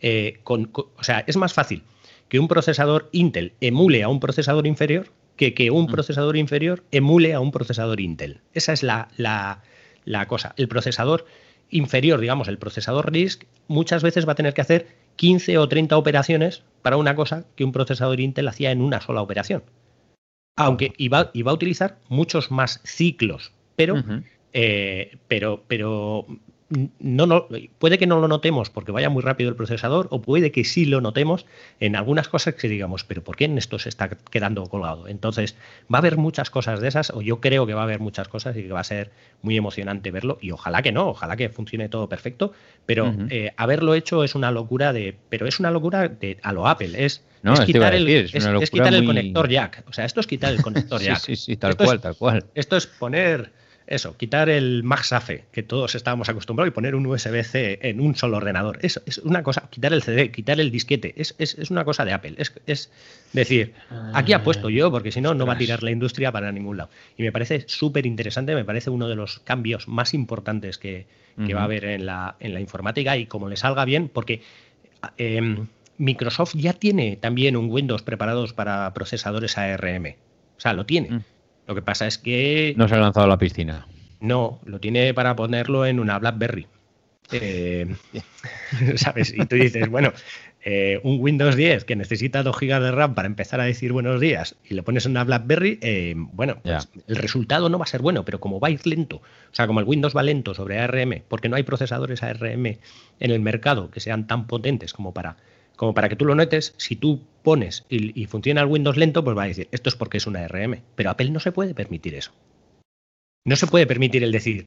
eh, con. O sea, es más fácil que un procesador Intel emule a un procesador inferior que que un mm. procesador inferior emule a un procesador Intel. Esa es la, la, cosa. El procesador inferior, digamos, el procesador RISC, muchas veces va a tener que hacer 15 o 30 operaciones para una cosa que un procesador Intel hacía en una sola operación. Aunque iba, iba a utilizar muchos más ciclos, pero, eh, pero, pero no, puede que no lo notemos porque vaya muy rápido el procesador o puede que sí lo notemos en algunas cosas que digamos, pero ¿por qué en esto se está quedando colgado? Entonces, va a haber muchas cosas de esas, o yo creo que va a haber muchas cosas y que va a ser muy emocionante verlo, y ojalá que no, ojalá que funcione todo perfecto, pero eh, haberlo hecho es una locura de, pero es una locura de a lo Apple, es, quitar, el, es, quitar el conector jack, o sea, esto es quitar el conector jack. sí, sí, tal cual, tal cual. Esto es poner eso, quitar el MagSafe, que todos estábamos acostumbrados, y poner un USB-C en un solo ordenador. Eso es una cosa, quitar el CD, quitar el disquete, es, una cosa de Apple. Es, decir, aquí apuesto yo, porque si no, no va a tirar la industria para ningún lado. Y me parece súper interesante, me parece uno de los cambios más importantes que, va a haber en la, en la informática y como le salga bien, porque... Em, Microsoft ya tiene también un Windows preparados para procesadores ARM. O sea, lo tiene. Mm. Lo que pasa es que. No se ha lanzado a la piscina. No, lo tiene para ponerlo en una Blackberry. Eh, ¿Sabes? Y tú dices, bueno, eh, un Windows 10 que necesita 2 GB de RAM para empezar a decir buenos días y le pones una BlackBerry, eh, bueno, pues el resultado no va a ser bueno, pero como va a ir lento, o sea, como el Windows va lento sobre ARM, porque no hay procesadores ARM en el mercado que sean tan potentes como para como para que tú lo notes, si tú pones y, funciona el Windows lento, pues va a decir, esto es porque es una ARM. Pero Apple no se puede permitir eso. No se puede permitir el decir,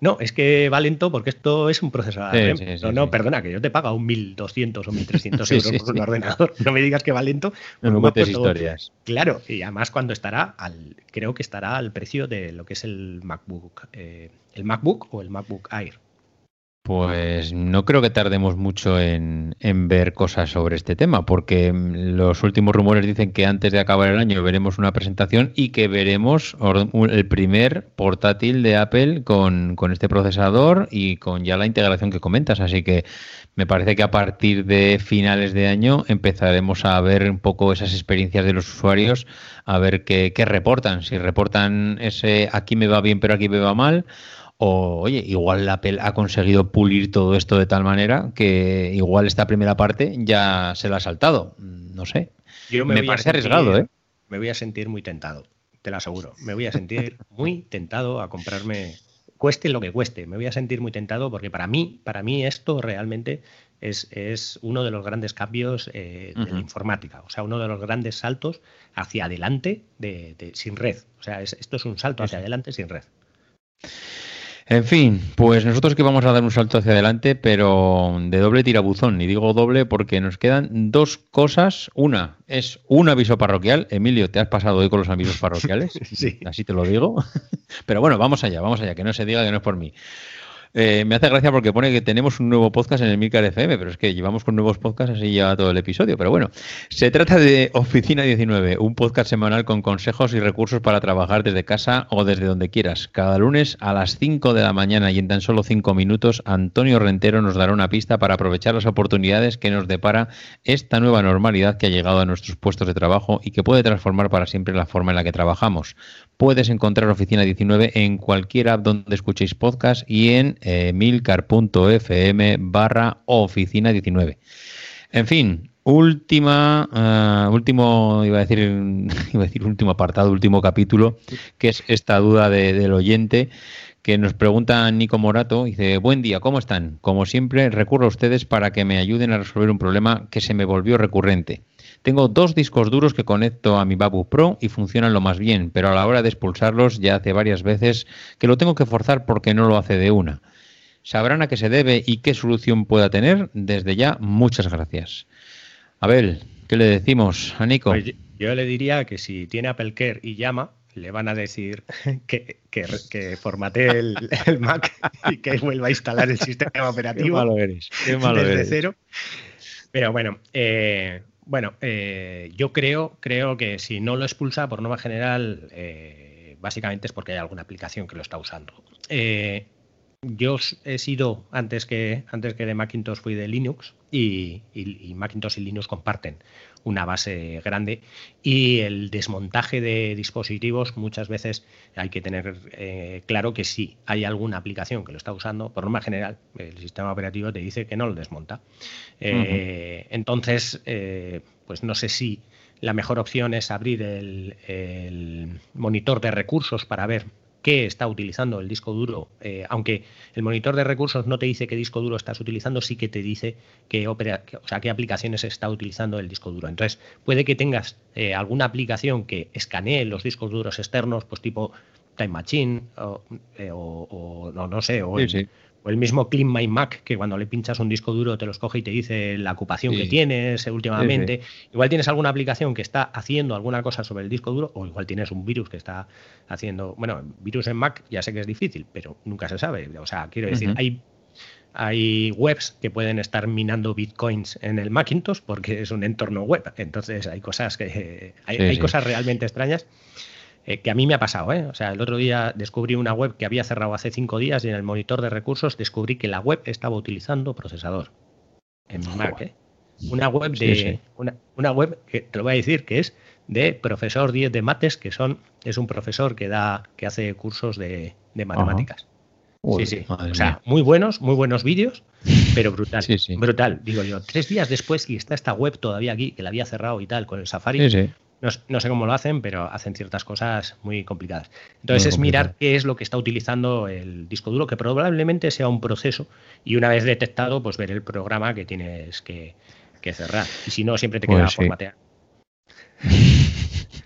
no, es que va lento porque esto es un procesador ARM. no, no, perdona, que yo te pago un 1.200 o 1.300 euros por un ordenador. No me digas que va lento. No me metes historias. Claro, y además cuando estará, al, creo que estará al precio de lo que es el MacBook, eh, el MacBook o el MacBook Air. Pues no creo que tardemos mucho en, ver cosas sobre este tema, porque los últimos rumores dicen que antes de acabar el año veremos una presentación y que veremos el primer portátil de Apple con, con este procesador y con ya la integración que comentas. Así que me parece que a partir de finales de año empezaremos a ver un poco esas experiencias de los usuarios, a ver qué, qué reportan. Si reportan ese aquí me va bien pero aquí me va mal o, oye, igual Apple ha conseguido pulir todo esto de tal manera que igual esta primera parte ya se la ha saltado. No sé. me, parece arriesgado, ¿eh? Me voy a sentir muy tentado, te lo aseguro. Me voy a sentir muy tentado a comprarme, cueste lo que cueste. Me voy a sentir muy tentado porque para mí, para mí esto realmente es, es uno de los grandes cambios eh, de la informática. O sea, uno de los grandes saltos hacia adelante de, sin red. O sea, esto es un salto hacia adelante sin red. En fin, pues nosotros que vamos a dar un salto hacia adelante, pero de doble tirabuzón. Y digo doble porque nos quedan dos cosas. Una es un aviso parroquial. Emilio, ¿te has pasado hoy con los avisos parroquiales? sí. Así te lo digo. Pero bueno, vamos allá, vamos allá, que no se diga que no es por mí. Eh, me hace gracia porque pone que tenemos un nuevo podcast en el Milcar FM, pero es que llevamos con nuevos podcasts así ya todo el episodio. Pero bueno, se trata de Oficina 19, un podcast semanal con consejos y recursos para trabajar desde casa o desde donde quieras. Cada lunes a las 5 de la mañana y en tan solo 5 minutos, Antonio Rentero nos dará una pista para aprovechar las oportunidades que nos depara esta nueva normalidad que ha llegado a nuestros puestos de trabajo y que puede transformar para siempre la forma en la que trabajamos. Puedes encontrar Oficina 19 en cualquier app donde escuchéis podcast y en eh, milcar.fm barra oficina 19. En fin, última, uh, último, iba a decir, iba a decir último apartado, último capítulo, que es esta duda de, del oyente que nos pregunta Nico Morato, dice, buen día, ¿cómo están? Como siempre, recurro a ustedes para que me ayuden a resolver un problema que se me volvió recurrente. Tengo dos discos duros que conecto a mi Babu Pro y funcionan lo más bien, pero a la hora de expulsarlos ya hace varias veces que lo tengo que forzar porque no lo hace de una sabrán a qué se debe y qué solución pueda tener. Desde ya, muchas gracias. Abel, ¿qué le decimos a Nico? Pues yo le diría que si tiene Apple Care y llama, le van a decir que, que, formatee el, Mac y que vuelva a instalar el sistema operativo desde cero. Pero bueno, eh, bueno, eh, yo creo, creo que si no lo expulsa por norma general, eh, básicamente es porque hay alguna aplicación que lo está usando yo he sido, antes que, antes que de Macintosh, fui de Linux y, Macintosh y Linux comparten una base grande y el desmontaje de dispositivos muchas veces hay que tener eh, claro que si hay alguna aplicación que lo está usando, por norma general, el sistema operativo te dice que no lo desmonta. Eh, entonces, eh, pues no sé si la mejor opción es abrir el monitor de recursos para ver qué está utilizando el disco duro, eh, aunque el monitor de recursos no te dice qué disco duro estás utilizando, sí que te dice qué, opera, o sea, qué aplicaciones está utilizando el disco duro. Entonces, puede que tengas eh, alguna aplicación que escanee los discos duros externos, pues tipo Time Machine o, eh, no, no, sé, o o el mismo Clean My Mac, que cuando le pinchas un disco duro te los coge y te dice la ocupación que tienes últimamente. igual tienes alguna aplicación que está haciendo alguna cosa sobre el disco duro, o igual tienes un virus que está haciendo. Bueno, virus en Mac ya sé que es difícil, pero nunca se sabe. O sea, quiero decir, hay hay webs que pueden estar minando bitcoins en el Macintosh porque es un entorno web. Entonces hay cosas que hay cosas realmente extrañas. Eh, que a mí me ha pasado, ¿eh? O sea, el otro día descubrí una web que había cerrado hace cinco días y en el monitor de recursos descubrí que la web estaba utilizando procesador en Mac, ¿eh? Una web de Una, web que te lo voy a decir que es de profesor 10 de mates, que son es un profesor que da que hace cursos de, matemáticas. sí, sí. O sea, muy buenos, muy buenos vídeos, pero brutal. Brutal. Digo yo, tres días después y está esta web todavía aquí, que la había cerrado y tal, con el Safari. No, sé cómo lo hacen, pero hacen ciertas cosas muy complicadas. Entonces es mirar qué es lo que está utilizando el disco duro, que probablemente sea un proceso, y una vez detectado, pues ver el programa que tienes que, cerrar. Y si no, siempre te queda pues formatear.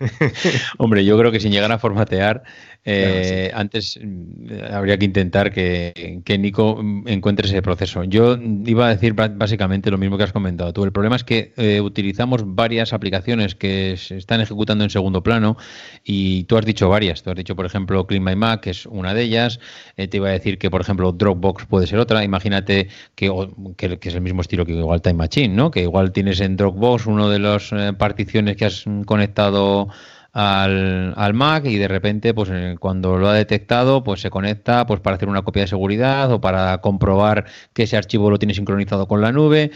Hombre, yo creo que sin llegar a formatear, eh, antes mm, habría que intentar que, Nico encuentre ese proceso. Yo iba a decir básicamente lo mismo que has comentado tú. El problema es que eh, utilizamos varias aplicaciones que se están ejecutando en segundo plano y tú has dicho varias. Tú has dicho, por ejemplo, Clean My Mac, que es una de ellas. Eh, te iba a decir que, por ejemplo, Dropbox puede ser otra. Imagínate que, que, es el mismo estilo que igual Time Machine, ¿no? Que igual tienes en Dropbox uno de las particiones que has conectado al, al, Mac y de repente, pues eh, cuando lo ha detectado, pues se conecta pues para hacer una copia de seguridad o para comprobar que ese archivo lo tiene sincronizado con la nube.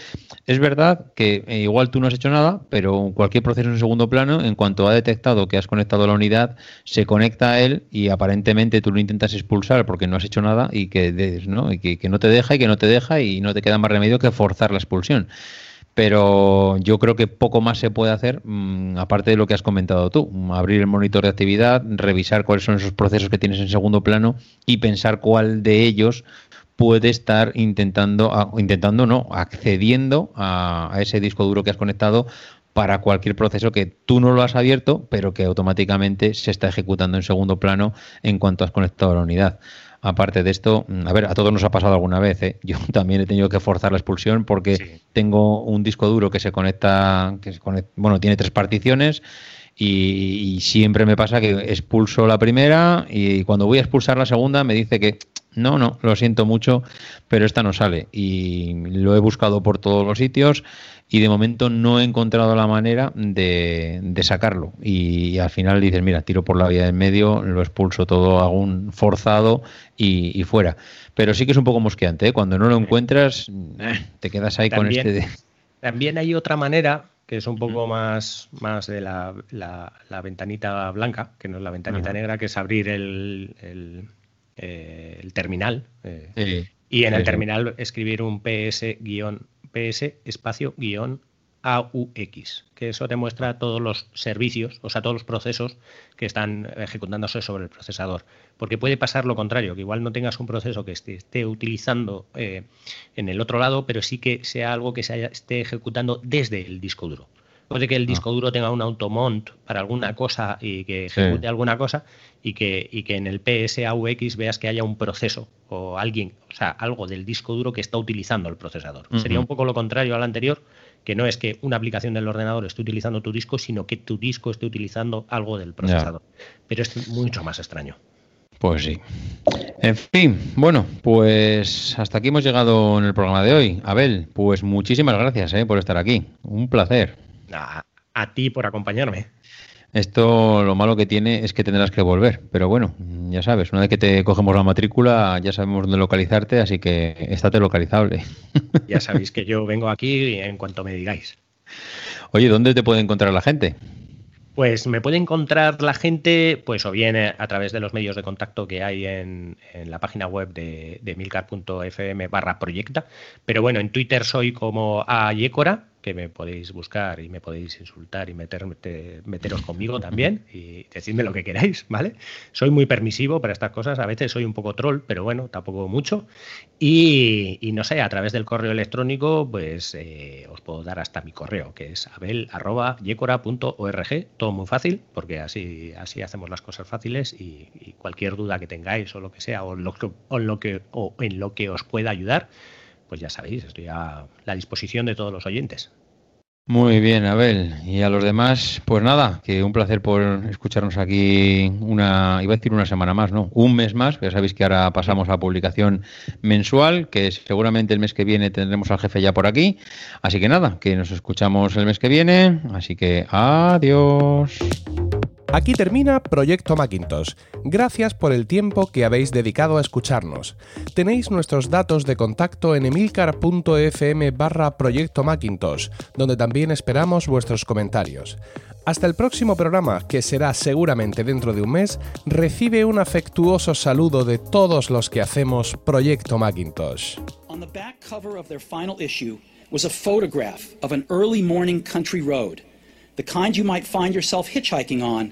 Es verdad que eh, igual tú no has hecho nada, pero cualquier proceso en segundo plano, en cuanto ha detectado que has conectado la unidad, se conecta a él y aparentemente tú lo intentas expulsar porque no has hecho nada y que, ¿no? Y que, que no te deja y que no te deja y no te queda más remedio que forzar la expulsión pero yo creo que poco más se puede hacer, mm, aparte de lo que has comentado tú, abrir el monitor de actividad, revisar cuáles son esos procesos que tienes en segundo plano y pensar cuál de ellos puede estar intentando, intentando no, accediendo a, a ese disco duro que has conectado para cualquier proceso que tú no lo has abierto, pero que automáticamente se está ejecutando en segundo plano en cuanto has conectado a la unidad. Aparte de esto, mm, a ver, a todos nos ha pasado alguna vez. ¿eh? Yo también he tenido que forzar la expulsión porque tengo un disco duro que se conecta, que se conecta, bueno, tiene tres particiones y, siempre me pasa que expulso la primera y cuando voy a expulsar la segunda me dice que no, no, lo siento mucho, pero esta no sale. Y lo he buscado por todos los sitios y de momento no he encontrado la manera de, sacarlo. Y, al final dices, mira, tiro por la vía del medio, lo expulso todo, hago un forzado y, fuera. Pero sí que es un poco mosqueante, ¿eh? cuando no lo encuentras, eh, te quedas ahí con este... También hay otra manera que es un poco más, más de la, la, ventanita blanca, que no es la ventanita negra, que es abrir el, el, eh, terminal. y en el terminal escribir un PS guion PS espacio guion AUX, que eso te muestra todos los servicios, o sea, todos los procesos que están ejecutándose sobre el procesador. Porque puede pasar lo contrario, que igual no tengas un proceso que esté, utilizando eh, en el otro lado, pero sí que sea algo que se esté ejecutando desde el disco duro. Puede que el disco ah. duro tenga un automont para alguna cosa y que ejecute alguna cosa y que, y que en el PSAUX veas que haya un proceso o alguien, o sea, algo del disco duro que está utilizando el procesador. Sería un poco lo contrario al anterior, que no es que una aplicación del ordenador esté utilizando tu disco, sino que tu disco esté utilizando algo del procesador. Pero es mucho más extraño. Pues sí. En fin, bueno, pues hasta aquí hemos llegado en el programa de hoy. Abel, pues muchísimas gracias eh, por estar aquí. Un placer. A, ti por acompañarme. Esto lo malo que tiene es que tendrás que volver, pero bueno, ya sabes, una vez que te cogemos la matrícula ya sabemos dónde localizarte, así que estate localizable. Ya sabéis que yo vengo aquí en cuanto me digáis. Oye, ¿dónde te puede encontrar la gente? Pues me puede encontrar la gente, pues o bien a través de los medios de contacto que hay en, la página web de, de milcar.fm barra proyecta, pero bueno, en Twitter soy como a Yecora, que me podéis buscar y me podéis insultar y meter, meteros conmigo también y decidme lo que queráis, ¿vale? Soy muy permisivo para estas cosas, a veces soy un poco troll, pero bueno, tampoco mucho. Y, no sé, a través del correo electrónico, pues eh, os puedo dar hasta mi correo, que es abel.yecora.org, todo muy fácil, porque así, así hacemos las cosas fáciles y, cualquier duda que tengáis o lo que sea, o, lo lo que, o en lo que os pueda ayudar, pues ya sabéis, estoy a la disposición de todos los oyentes. Muy bien, Abel. Y a los demás, pues nada, que un placer por escucharnos aquí una, iba a decir una semana más, ¿no? Un mes más, ya sabéis que ahora pasamos a publicación mensual, que seguramente el mes que viene tendremos al jefe ya por aquí. Así que nada, que nos escuchamos el mes que viene. Así que adiós. Aquí termina Proyecto Macintosh. Gracias por el tiempo que habéis dedicado a escucharnos. Tenéis nuestros datos de contacto en emilcar.fm barra Proyecto Macintosh, donde también esperamos vuestros comentarios. Hasta el próximo programa, que será seguramente dentro de un mes, recibe un afectuoso saludo de todos los que hacemos Proyecto Macintosh. On the back cover of their final issue was a photograph of an early morning country road, the kind you might find yourself hitchhiking on